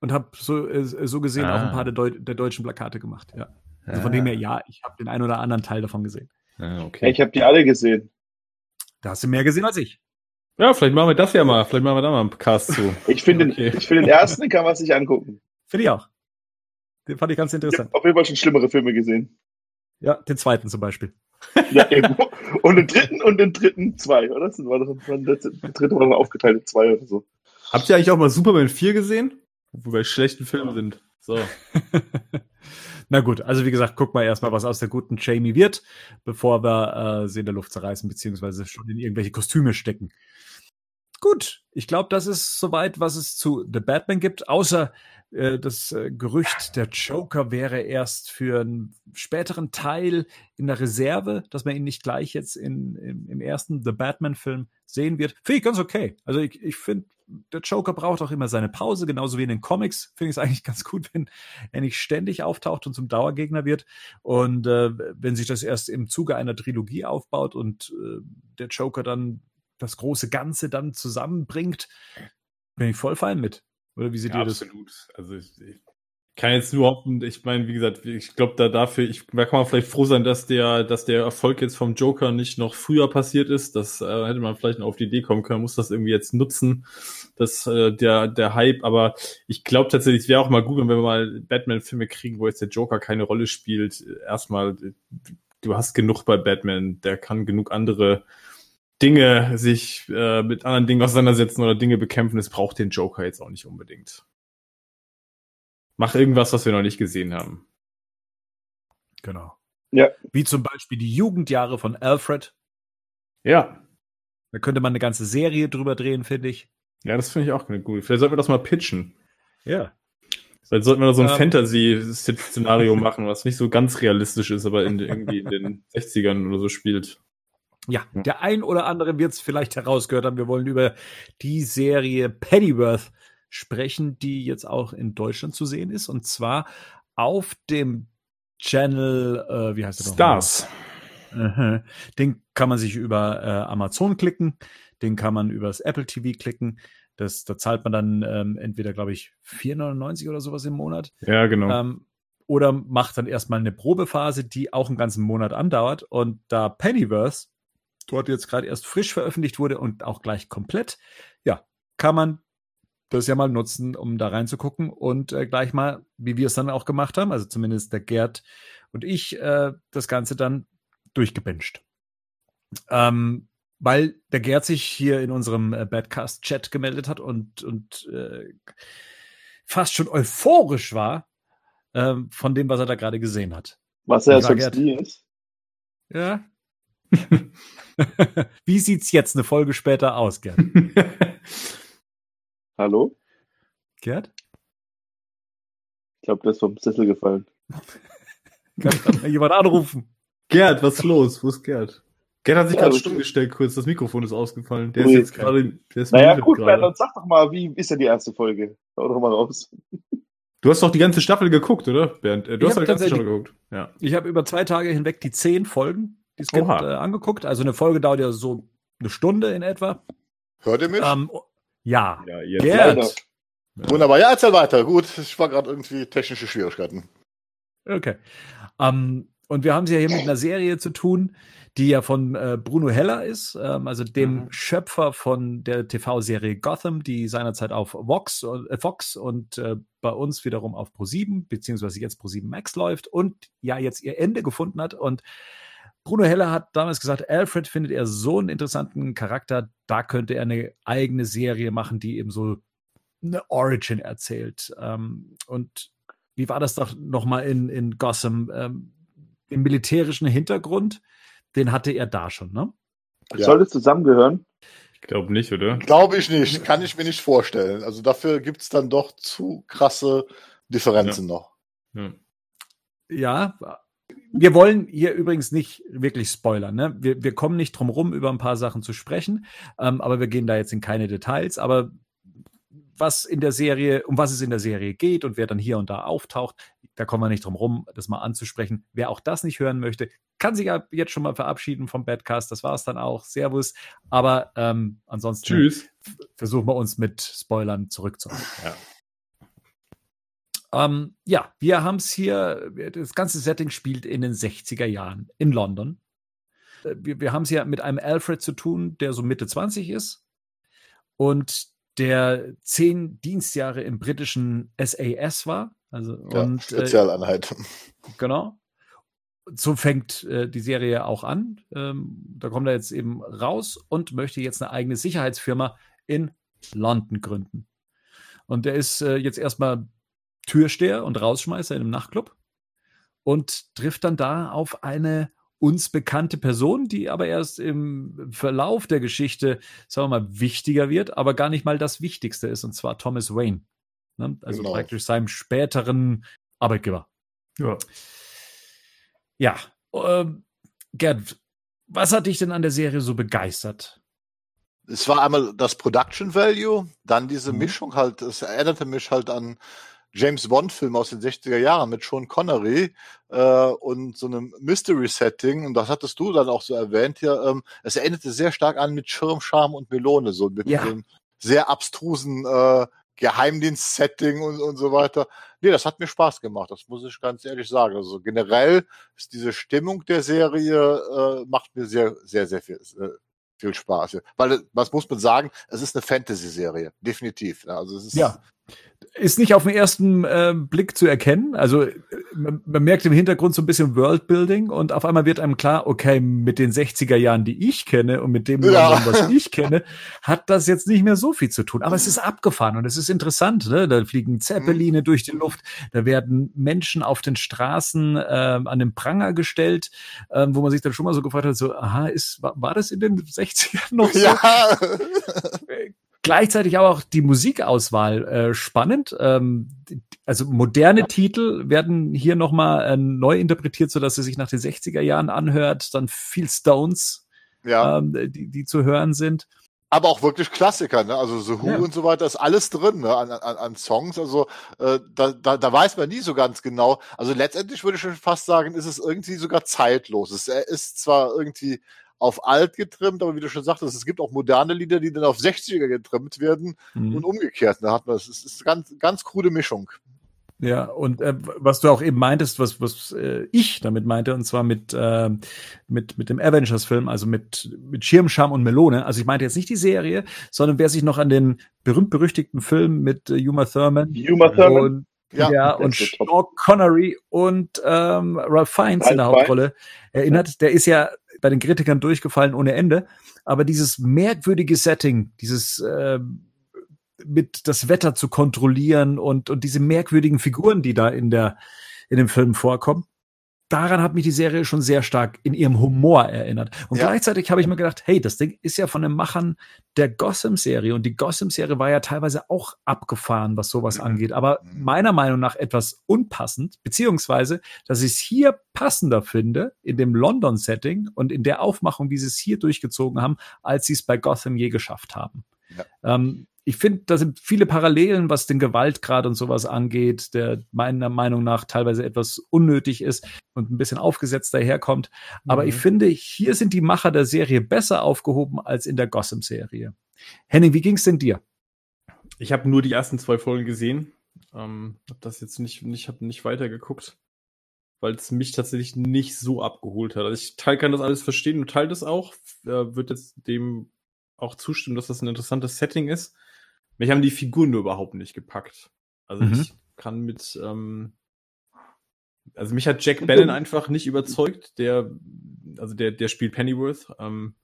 Und habe so, äh, so gesehen auch ein Ah. paar der, Deu der deutschen Plakate gemacht, ja. Also von dem her, ja, ich habe den einen oder anderen Teil davon gesehen. Ah, Ja, okay. ich habe die alle gesehen. Da hast du mehr gesehen als ich. Ja, vielleicht machen wir das ja mal. Vielleicht machen wir da mal einen Cast zu. Ich finde Okay. den, ich finde den ersten, den kann man sich angucken. Finde ich auch. Den fand ich ganz Ich interessant. habe auf jeden Fall schon schlimmere Filme gesehen. Ja, den zweiten zum Beispiel. Ja, eben. Und den dritten und den dritten zwei, oder? Das war doch, der dritte war dann aufgeteilt in zwei oder so. Habt ihr eigentlich auch mal Superman 4 gesehen? Wo wir bei schlechten Filmen sind. So. Na gut, also wie gesagt, guck mal erstmal, was aus der guten Jamie wird, bevor wir äh, sie in der Luft zerreißen, beziehungsweise schon in irgendwelche Kostüme stecken. Gut, ich glaube, das ist soweit, was es zu The Batman gibt, außer äh, das äh, Gerücht, der Joker wäre erst für einen späteren Teil in der Reserve, dass man ihn nicht gleich jetzt in, im, im ersten The Batman-Film sehen wird. Finde ich ganz okay. Also ich, ich finde, der Joker braucht auch immer seine Pause, genauso wie in den Comics. Finde ich es eigentlich ganz gut, wenn er nicht ständig auftaucht und zum Dauergegner wird. Und äh, wenn sich das erst im Zuge einer Trilogie aufbaut und äh, der Joker dann das große Ganze dann zusammenbringt, bin ich voll fein mit. Oder wie seht Ja, ihr das? absolut. Also ich, ich kann jetzt nur hoffen, ich meine, wie gesagt, ich glaube da dafür, ich, da kann man vielleicht froh sein, dass der, dass der Erfolg jetzt vom Joker nicht noch früher passiert ist. Das äh, hätte man vielleicht noch auf die Idee kommen können, muss das irgendwie jetzt nutzen, das, äh, der, der Hype. Aber ich glaube tatsächlich, es wäre auch mal gut, wenn wir mal Batman-Filme kriegen, wo jetzt der Joker keine Rolle spielt. Erstmal, du hast genug bei Batman, der kann genug andere Dinge sich äh, mit anderen Dingen auseinandersetzen oder Dinge bekämpfen. Es braucht den Joker jetzt auch nicht unbedingt. Mach irgendwas, was wir noch nicht gesehen haben. Genau. Ja. Wie zum Beispiel die Jugendjahre von Alfred. Ja. Da könnte man eine ganze Serie drüber drehen, finde ich. Ja, das finde ich auch gute. Vielleicht sollten wir das mal pitchen. Ja. Vielleicht sollten wir da so ein Ähm. Fantasy-Szenario machen, was nicht so ganz realistisch ist, aber in, irgendwie in den 60ern oder so spielt. Ja, der ein oder andere wird es vielleicht herausgehört haben. Wir wollen über die Serie Pennyworth sprechen, die jetzt auch in Deutschland zu sehen ist. Und zwar auf dem Channel, äh, wie heißt der? Stars. Mhm. Den kann man sich über äh, Amazon klicken, den kann man übers Apple TV klicken. Das, da zahlt man dann ähm, entweder, glaube ich, 4,99 oder sowas im Monat. Ja, genau. Ähm, oder macht dann erstmal eine Probephase, die auch einen ganzen Monat andauert. Und da Pennyworth dort jetzt gerade erst frisch veröffentlicht wurde und auch gleich komplett, ja, kann man das ja mal nutzen, um da reinzugucken und äh, gleich mal, wie wir es dann auch gemacht haben, also zumindest der Gerd und ich, äh, das Ganze dann durchgebinscht. Ähm, weil der Gerd sich hier in unserem äh, Badcast-Chat gemeldet hat und, und äh, fast schon euphorisch war ähm, von dem, was er da gerade gesehen hat. Was er sonst nie ist. Ja. Wie sieht's jetzt eine Folge später aus, Gerd? Hallo? Gerd? Ich glaube, der ist vom Sessel gefallen. Kann mal jemand anrufen? Gerd, was ist los? Wo ist Gerd? Gerd hat sich Ja, gerade stumm gestellt kurz. Das Mikrofon ist ausgefallen. Der ist jetzt gerade. Der ist Naja, gut. Bernd, sag doch mal, wie ist denn die erste Folge? Hau doch mal raus. Du hast doch die ganze Staffel geguckt, oder, Bernd? Äh, Du Ich hast doch die ganze Staffel geguckt. Ja. Ich habe über zwei Tage hinweg die zehn Folgen, die Oha. äh, angeguckt. Also eine Folge dauert ja so eine Stunde in etwa. Hört ihr mich? Ähm, ja. Ja, jetzt. Gerd. Wunderbar. Ja, erzähl weiter. Gut, ich war gerade irgendwie technische Schwierigkeiten. Okay. Ähm, und wir haben es ja hier mit einer Serie zu tun, die ja von äh, Bruno Heller ist, ähm, also dem Mhm. Schöpfer von der TV-Serie Gotham, die seinerzeit auf Vox, äh, Fox und äh, bei uns wiederum auf Pro7, beziehungsweise jetzt Pro7 Max läuft und ja jetzt ihr Ende gefunden hat. Und Bruno Heller hat damals gesagt, Alfred findet er so einen interessanten Charakter, da könnte er eine eigene Serie machen, die eben so eine Origin erzählt. Ähm, und wie war das doch nochmal in, in Gotham? Ähm, den militärischen Hintergrund, den hatte er da schon, ne? Ja. Soll das zusammengehören? Ich glaube nicht, oder? Glaube ich nicht. Kann ich mir nicht vorstellen. Also dafür gibt's dann doch zu krasse Differenzen noch. Ja. Ja. Wir wollen hier übrigens nicht wirklich spoilern. Ne? Wir, wir kommen nicht drum rum, über ein paar Sachen zu sprechen, ähm, aber wir gehen da jetzt in keine Details. Aber was in der Serie, um was es in der Serie geht und wer dann hier und da auftaucht, da kommen wir nicht drum rum, das mal anzusprechen. Wer auch das nicht hören möchte, kann sich ab jetzt schon mal verabschieden vom Badcast. Das war es dann auch. Servus. Aber ähm, ansonsten Tschüss. versuchen wir uns mit Spoilern zurückzuhalten. Ja. Ähm, ja, wir haben es hier, das ganze Setting spielt in den 60er Jahren in London. Äh, Wir, wir haben es hier mit einem Alfred zu tun, der so Mitte 20 ist. und der zehn Dienstjahre im britischen SAS war. Also, Ja, und, äh, Spezialeinheit. Genau. So fängt äh, die Serie auch an. Ähm, da kommt er jetzt eben raus und möchte jetzt eine eigene Sicherheitsfirma in London gründen. Und er ist äh, jetzt erstmal Türsteher und Rausschmeißer in einem Nachtclub und trifft dann da auf eine uns bekannte Person, die aber erst im Verlauf der Geschichte, sagen wir mal, wichtiger wird, aber gar nicht mal das Wichtigste ist, und zwar Thomas Wayne. Ne? Also Genau. praktisch seinem späteren Arbeitgeber. Ja. Ja, ähm, Gerd, was hat dich denn an der Serie so begeistert? Es war einmal das Production Value, dann diese Mhm. Mischung halt, es erinnerte mich halt an James Bond-Film aus den 60er Jahren mit Sean Connery äh, und so einem Mystery-Setting. Und das hattest du dann auch so erwähnt hier. Ähm, es erinnerte sehr stark an mit Schirm, Charme und Melone, so mit Ja. dem sehr abstrusen äh, Geheimdienst-Setting und, und so weiter. Nee, das hat mir Spaß gemacht, das muss ich ganz ehrlich sagen. Also generell ist diese Stimmung der Serie äh, macht mir sehr, sehr, sehr viel, äh, viel Spaß. Weil, was muss man sagen, es ist eine Fantasy-Serie, definitiv. Ja, Also es ist, Ja. Ist nicht auf den ersten äh, Blick zu erkennen. Also äh, man, man merkt im Hintergrund so ein bisschen Worldbuilding und auf einmal wird einem klar, okay, mit den 60er Jahren, die ich kenne und mit dem, Ja. London, was ich kenne, hat das jetzt nicht mehr so viel zu tun. Aber es ist abgefahren und es ist interessant. Ne? Da fliegen Zeppeline durch die Luft, da werden Menschen auf den Straßen äh, an den Pranger gestellt, äh, wo man sich dann schon mal so gefragt hat, so, aha, ist, war, war das in den 60ern noch so? ja. Gleichzeitig aber auch die Musikauswahl äh, spannend. Ähm, also moderne Titel werden hier nochmal äh, neu interpretiert, sodass sie sich nach den 60er Jahren anhört. Dann viel Stones, ja. ähm, die, die zu hören sind. aber auch wirklich Klassiker, ne? Also The Who Ja. und so weiter ist alles drin, ne? An, an, an Songs. Also äh, da, da, da weiß man nie so ganz genau. Also letztendlich würde ich schon fast sagen, ist es irgendwie sogar zeitlos. Es ist zwar irgendwie auf alt getrimmt, aber wie du schon sagtest, es gibt auch moderne Lieder, die dann auf 60er getrimmt werden Mhm. und umgekehrt. Da hat man es ist, ist ganz ganz krude Mischung. Ja, und äh, was du auch eben meintest, was, was äh, ich damit meinte, und zwar mit, äh, mit, mit dem Avengers-Film, also mit, mit Schirmscham und Melone. Also ich meinte jetzt nicht die Serie, sondern wer sich noch an den berühmt-berüchtigten Film mit äh, Uma Thurman Uma Thurman. und, Ja, ja, und. Sean Connery und ähm, Ralph Fiennes in der Ralph Hauptrolle erinnert. Der ist ja bei den Kritikern durchgefallen ohne Ende. Aber dieses merkwürdige Setting, dieses ähm, mit das Wetter zu kontrollieren und, und diese merkwürdigen Figuren, die da in der, in dem Film vorkommen. Daran hat mich die Serie schon sehr stark in ihrem Humor erinnert. Und Ja. gleichzeitig habe ich mir gedacht, hey, das Ding ist ja von den Machern der Gotham-Serie. Und die Gotham-Serie war ja teilweise auch abgefahren, was sowas Mhm. angeht. Aber Mhm. meiner Meinung nach etwas unpassend, beziehungsweise, dass ich es hier passender finde, in dem London-Setting und in der Aufmachung, wie sie es hier durchgezogen haben, als sie es bei Gotham je geschafft haben. Ähm, ich finde, da sind viele Parallelen, was den Gewaltgrad und sowas angeht, der meiner Meinung nach teilweise etwas unnötig ist und ein bisschen aufgesetzt daherkommt. Aber Mhm. ich finde, hier sind die Macher der Serie besser aufgehoben als in der Gotham-Serie. Henning, wie ging's denn dir? Ich habe nur die ersten zwei Folgen gesehen. Ähm, hab das jetzt nicht, nicht, hab nicht weitergeguckt, weil es mich tatsächlich nicht so abgeholt hat. Also ich teil, kann das alles verstehen und teile das auch. Äh, wird jetzt dem auch zustimmen, dass das ein interessantes Setting ist. Mich haben die Figuren nur überhaupt nicht gepackt. Also Mhm. ich kann mit, ähm, also mich hat Jack Bannon einfach nicht überzeugt. Der, also der, der spielt Pennyworth. Ähm,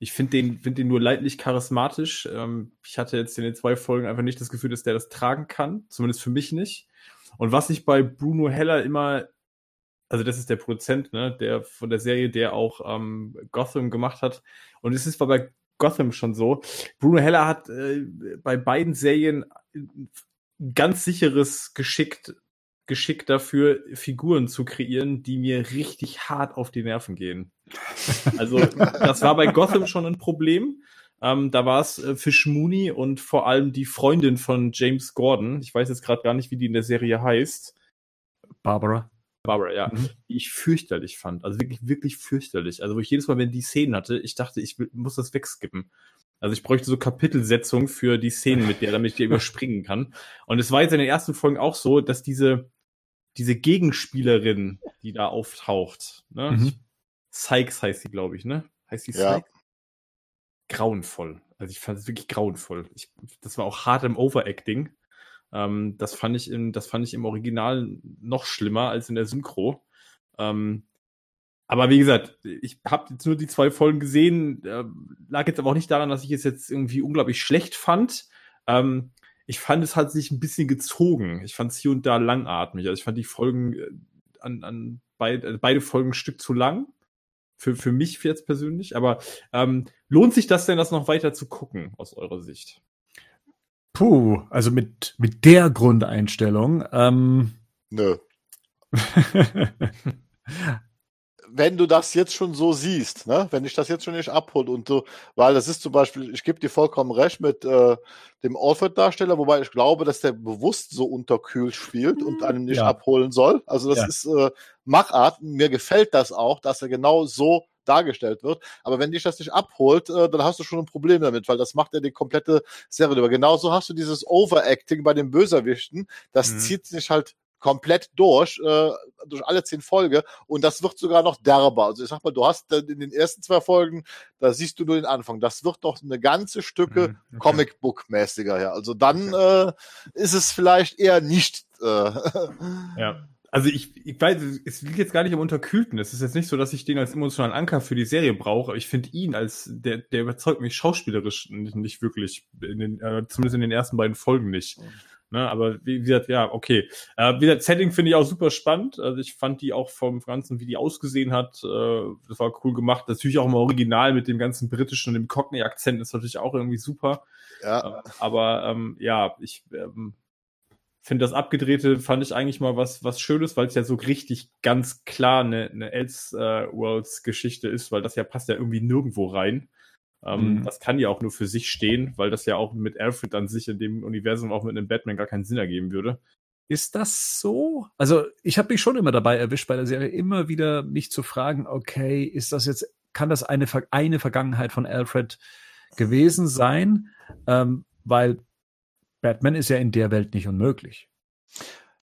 ich finde den, find den nur leidlich charismatisch. Ähm, ich hatte jetzt in den zwei Folgen einfach nicht das Gefühl, dass der das tragen kann. Zumindest für mich nicht. Und was ich bei Bruno Heller immer, also das ist der Produzent, ne, der von der Serie, der auch ähm, Gotham gemacht hat. Und es ist bei Gotham schon so. Bruno Heller hat äh, bei beiden Serien ganz sicheres Geschickt, Geschick dafür, Figuren zu kreieren, die mir richtig hart auf die Nerven gehen. Also, das war bei Gotham schon ein Problem. Ähm, da war es äh, Fish Mooney und vor allem die Freundin von James Gordon. Ich weiß jetzt gerade gar nicht, wie die in der Serie heißt. Barbara. Barbara, ja. Mhm. Die ich fürchterlich fand. Also wirklich, wirklich fürchterlich. Also, wo ich jedes Mal, wenn die Szenen hatte, ich dachte, ich will, muss das wegskippen. Also ich bräuchte so Kapitelsetzung für die Szenen mit der, damit ich die überspringen kann. Und es war jetzt in den ersten Folgen auch so, dass diese, diese Gegenspielerin, die da auftaucht, ne? Mhm. Sykes heißt sie, glaube ich, ne? Heißt die Ja. Sykes? Grauenvoll. Also ich fand es wirklich grauenvoll. Ich, das war auch hart im Overacting. Ähm, das fand ich im, das fand ich im Original noch schlimmer als in der Synchro. Ähm, aber wie gesagt, ich habe jetzt nur die zwei Folgen gesehen, äh, lag jetzt aber auch nicht daran, dass ich es jetzt irgendwie unglaublich schlecht fand. Ähm, ich fand es hat sich ein bisschen gezogen. Ich fand es hier und da langatmig. Also ich fand die Folgen äh, an, an beid, äh, beide Folgen ein Stück zu lang. Für, für mich jetzt persönlich. Aber ähm, lohnt sich das denn, das noch weiter zu gucken, aus eurer Sicht? Puh, also mit, mit der Grundeinstellung. Ähm, Nö. wenn du das jetzt schon so siehst, ne, wenn ich das jetzt schon nicht abhole und so, weil das ist zum Beispiel, ich gebe dir vollkommen recht mit äh, dem Alfred-Darsteller, wobei ich glaube, dass der bewusst so unterkühlt spielt und mhm. einen nicht ja. abholen soll. Also das ja. ist äh, Machart. Mir gefällt das auch, dass er genau so dargestellt wird. Aber wenn dich das nicht abholt, äh, dann hast du schon ein Problem damit, weil das macht ja die komplette Serie über. Genauso hast du dieses Overacting bei den Böserwichten. Das mhm. zieht sich halt komplett durch, äh, durch alle zehn Folgen und das wird sogar noch derber. Also ich sag mal, du hast in den ersten zwei Folgen, da siehst du nur den Anfang. Das wird doch eine ganze Stücke mhm, okay. Comicbook-mäßiger, ja. Also dann okay. äh, ist es vielleicht eher nicht. Äh, ja. Also ich, ich weiß, es liegt jetzt gar nicht am Unterkühlten. Es ist jetzt nicht so, dass ich den als emotionalen Anker für die Serie brauche. Ich finde ihn als, der, der überzeugt mich schauspielerisch nicht, nicht wirklich, in den, äh, zumindest in den ersten beiden Folgen nicht. Mhm. Ne, aber wie, wie gesagt, ja, okay. Äh, wie gesagt, Setting finde ich auch super spannend. Also ich fand die auch vom Ganzen, wie die ausgesehen hat, äh, das war cool gemacht. Natürlich auch im Original mit dem ganzen britischen und dem Cockney-Akzent ist natürlich auch irgendwie super. Ja. Äh, aber ähm, ja, ich ähm, finde das Abgedrehte fand ich eigentlich mal was, was Schönes, weil es ja so richtig ganz klar eine, eine Elseworlds-Geschichte ist, weil das ja passt ja irgendwie nirgendwo rein. Ähm, mhm. Das kann ja auch nur für sich stehen, weil das ja auch mit Alfred an sich in dem Universum auch mit einem Batman gar keinen Sinn ergeben würde. Ist das so? Also ich habe mich schon immer dabei erwischt bei der Serie, immer wieder mich zu fragen, okay, ist das jetzt, kann das eine, eine Vergangenheit von Alfred gewesen sein? Ähm, weil Batman ist ja in der Welt nicht unmöglich.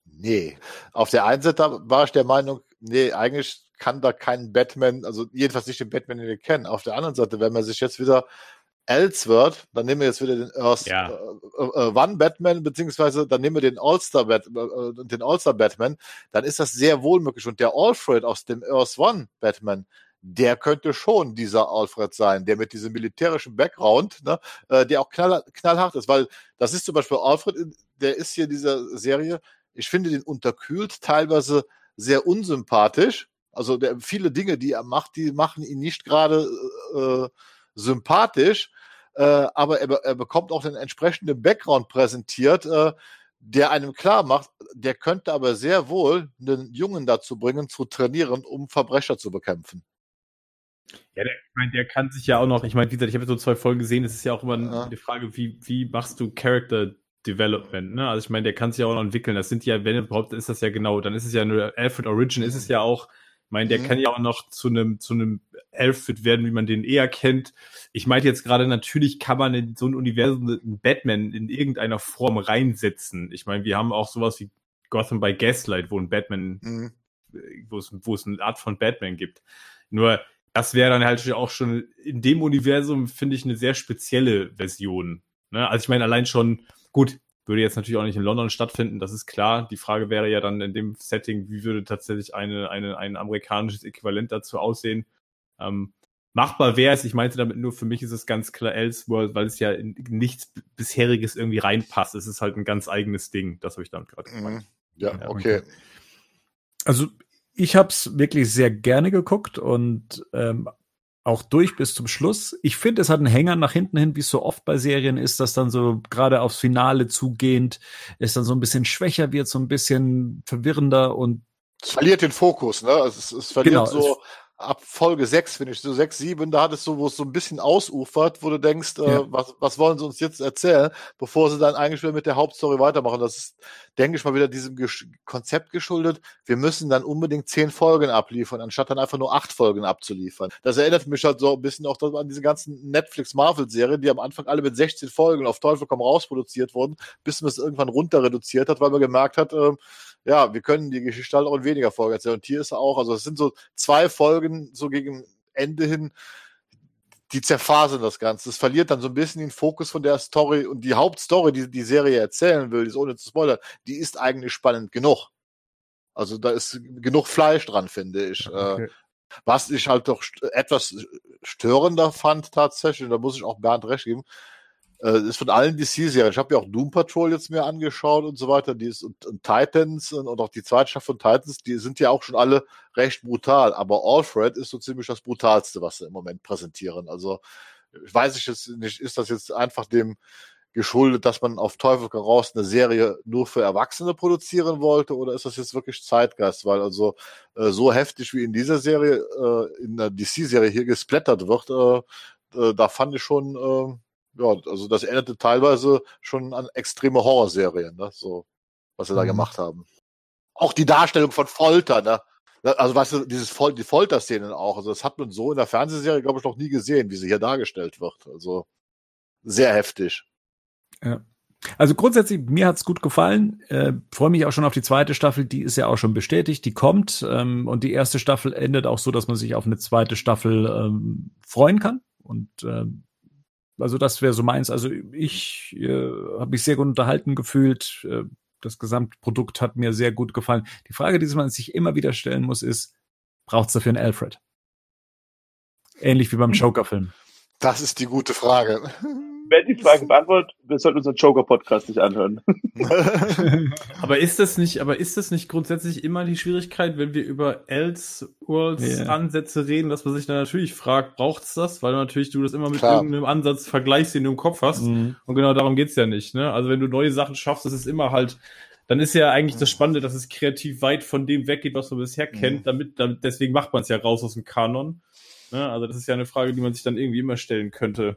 Nee. Auf der einen Seite war ich der Meinung, nee, eigentlich kann da kein Batman, also jedenfalls nicht den Batman, den wir kennen. Auf der anderen Seite, wenn man sich jetzt wieder Elseworld, dann nehmen wir jetzt wieder den Earth ja. äh, äh, One Batman, beziehungsweise dann nehmen wir den All-Star Bat äh, den All-Star Batman, dann ist das sehr wohl möglich. Und der Alfred aus dem Earth One Batman, der könnte schon dieser Alfred sein, der mit diesem militärischen Background, ne, äh, der auch knall, knallhart ist, weil das ist zum Beispiel Alfred, der ist hier in dieser Serie, ich finde den unterkühlt, teilweise sehr unsympathisch, also der, viele Dinge, die er macht, die machen ihn nicht gerade äh, sympathisch, äh, aber er, er, bekommt auch den entsprechenden Background präsentiert, äh, der einem klar macht, der könnte aber sehr wohl einen Jungen dazu bringen, zu trainieren, um Verbrecher zu bekämpfen. Ja, der, ich meine, der kann sich ja auch noch, ich meine, wie gesagt, ich habe so zwei Folgen gesehen, es ist ja auch immer ja. die Frage, wie, wie machst du Character Development, ne? Also ich meine, der kann sich ja auch noch entwickeln. Das sind ja, wenn überhaupt, ist das ja genau, dann ist es ja nur Alfred Origin, ist es ja auch ich meine, der mhm. kann ja auch noch zu einem zu einem Elfit werden, wie man den eher kennt. Ich meinte jetzt gerade, natürlich kann man in so ein Universum einen Batman in irgendeiner Form reinsetzen. Ich meine, wir haben auch sowas wie Gotham by Gaslight, wo ein Batman, mhm. wo, es, wo es eine Art von Batman gibt. Nur, das wäre dann halt auch schon in dem Universum, finde ich, eine sehr spezielle Version. Ne? Also ich meine, allein schon, gut, würde jetzt natürlich auch nicht in London stattfinden, das ist klar. Die Frage wäre ja dann in dem Setting, wie würde tatsächlich eine, eine, ein amerikanisches Äquivalent dazu aussehen? Ähm, machbar wäre es, ich meinte damit nur, für mich ist es ganz klar Elseworld, weil es ja in nichts bisheriges irgendwie reinpasst. Es ist halt ein ganz eigenes Ding. Das habe ich damit gerade gemeint. Mhm. Ja, okay. Also ich habe es wirklich sehr gerne geguckt und ähm, auch durch bis zum Schluss. Ich finde, es hat einen Hänger nach hinten hin, wie es so oft bei Serien ist, dass dann so gerade aufs Finale zugehend es dann so ein bisschen schwächer wird, so ein bisschen verwirrender und es verliert den Fokus, ne? Also es, es verliert genau, so ab Folge 6, finde ich, so 6, 7, da hattest du, wo es so ein bisschen ausufert, wo du denkst, äh, ja. was, was wollen sie uns jetzt erzählen, bevor sie dann eigentlich wieder mit der Hauptstory weitermachen. Das ist, denke ich mal, wieder diesem Gesch Konzept geschuldet. Wir müssen dann unbedingt zehn Folgen abliefern, anstatt dann einfach nur acht Folgen abzuliefern. Das erinnert mich halt so ein bisschen auch an diese ganzen Netflix-Marvel-Serien, die am Anfang alle mit 16 Folgen auf Teufel komm raus produziert wurden, bis man es irgendwann runter reduziert hat, weil man gemerkt hat, äh, ja, wir können die Geschichte halt auch in weniger Folgen erzählen. Und hier ist er auch, also es sind so zwei Folgen so gegen Ende hin, die zerfasern das Ganze. Es verliert dann so ein bisschen den Fokus von der Story und die Hauptstory, die die Serie erzählen will, ist ohne zu spoilern, die ist eigentlich spannend genug. Also da ist genug Fleisch dran, finde ich. Okay. Äh, was ich halt doch etwas störender fand tatsächlich, und da muss ich auch Bernd recht geben, äh, ist von allen DC-Serien. Ich habe ja auch Doom Patrol jetzt mir angeschaut und so weiter. Die ist, und, und Titans und, und auch die zweite Staffel von Titans, die sind ja auch schon alle recht brutal. Aber Alfred ist so ziemlich das brutalste, was sie im Moment präsentieren. Also ich weiß ich jetzt nicht, ist das jetzt einfach dem geschuldet, dass man auf Teufel raus eine Serie nur für Erwachsene produzieren wollte oder ist das jetzt wirklich Zeitgeist? Weil also äh, so heftig wie in dieser Serie, äh, in der DC-Serie hier gesplattert wird, äh, äh, da fand ich schon, äh, ja, also das erinnerte teilweise schon an extreme Horrorserien, ne? so was sie mhm. da gemacht haben. Auch die Darstellung von Folter, ne? Also weißt du, dieses Fol die Folterszenen auch, also das hat man so in der Fernsehserie, glaube ich, noch nie gesehen, wie sie hier dargestellt wird. Also sehr heftig. Ja. Also grundsätzlich, mir hat's gut gefallen. Äh, Freue mich auch schon auf die zweite Staffel, die ist ja auch schon bestätigt, die kommt. Ähm, und die erste Staffel endet auch so, dass man sich auf eine zweite Staffel ähm, freuen kann. Und ähm, also das wäre so meins. Also ich äh, habe mich sehr gut unterhalten gefühlt. Äh, das Gesamtprodukt hat mir sehr gut gefallen. Die Frage, die man sich immer wieder stellen muss, ist, braucht's dafür einen Alfred? Ähnlich wie beim Joker-Film. Das ist die gute Frage wenn die Frage beantwortet, wir sollten unseren Joker-Podcast nicht anhören. aber ist das nicht, aber ist das nicht grundsätzlich immer die Schwierigkeit, wenn wir über Elseworlds-Ansätze yeah. reden, dass man sich dann natürlich fragt, braucht's das? Weil natürlich du das immer mit Klar. irgendeinem Ansatz vergleichst, den du im Kopf hast. Mhm. Und genau darum geht's ja nicht, ne? Also wenn du neue Sachen schaffst, das ist immer halt, dann ist ja eigentlich das Spannende, dass es kreativ weit von dem weggeht, was man bisher kennt, mhm. damit, damit deswegen macht man es ja raus aus dem Kanon. Ne? Also das ist ja eine Frage, die man sich dann irgendwie immer stellen könnte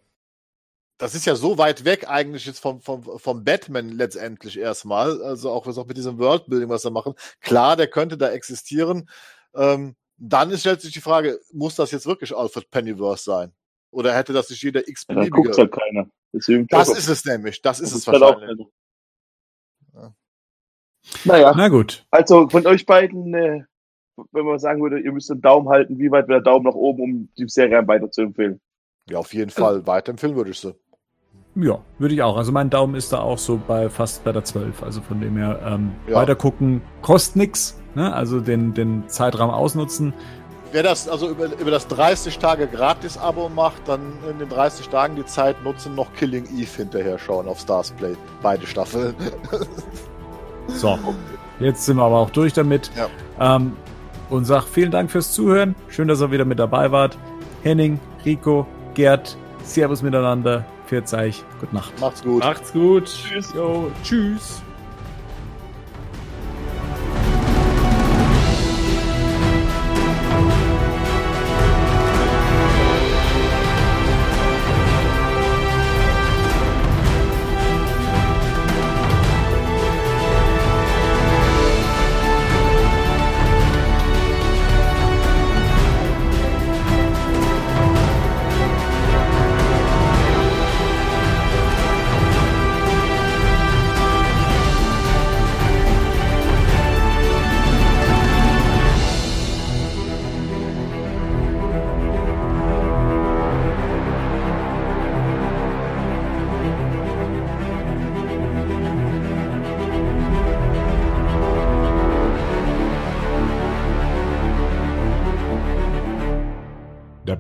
das ist ja so weit weg eigentlich jetzt vom, vom, vom Batman letztendlich erstmal. Also auch, was auch mit diesem Worldbuilding, was sie machen. Klar, der könnte da existieren. Ähm, dann stellt sich die Frage, muss das jetzt wirklich Alfred Pennyworth sein? Oder hätte das nicht jeder x-beliebige? Ja, guckt halt keiner. Deswegen das ist es nämlich. Das ist das es ist wahrscheinlich. Ja. Naja. Na gut. Also von euch beiden, äh, wenn man sagen würde, ihr müsst einen Daumen halten, wie weit wäre der Daumen nach oben, um die Serie weiter zu empfehlen? Ja, auf jeden Fall. Weiterempfehlen würde ich sie. Ja, würde ich auch. Also mein Daumen ist da auch so bei fast bei der 12. Also von dem her ähm, ja. weiter gucken, kostet nix. Ne? Also den, den Zeitraum ausnutzen. Wer das also über, über das 30 Tage Gratis-Abo macht, dann in den 30 Tagen die Zeit nutzen, noch Killing Eve hinterher schauen auf Stars Play. Beide Staffeln. so, jetzt sind wir aber auch durch damit. Ja. Ähm, und sag vielen Dank fürs Zuhören. Schön, dass ihr wieder mit dabei wart. Henning, Rico, Gerd, Servus miteinander. Pfiat euch. Gute Nacht. Macht's gut. Macht's gut. Tschüss. Jo, tschüss.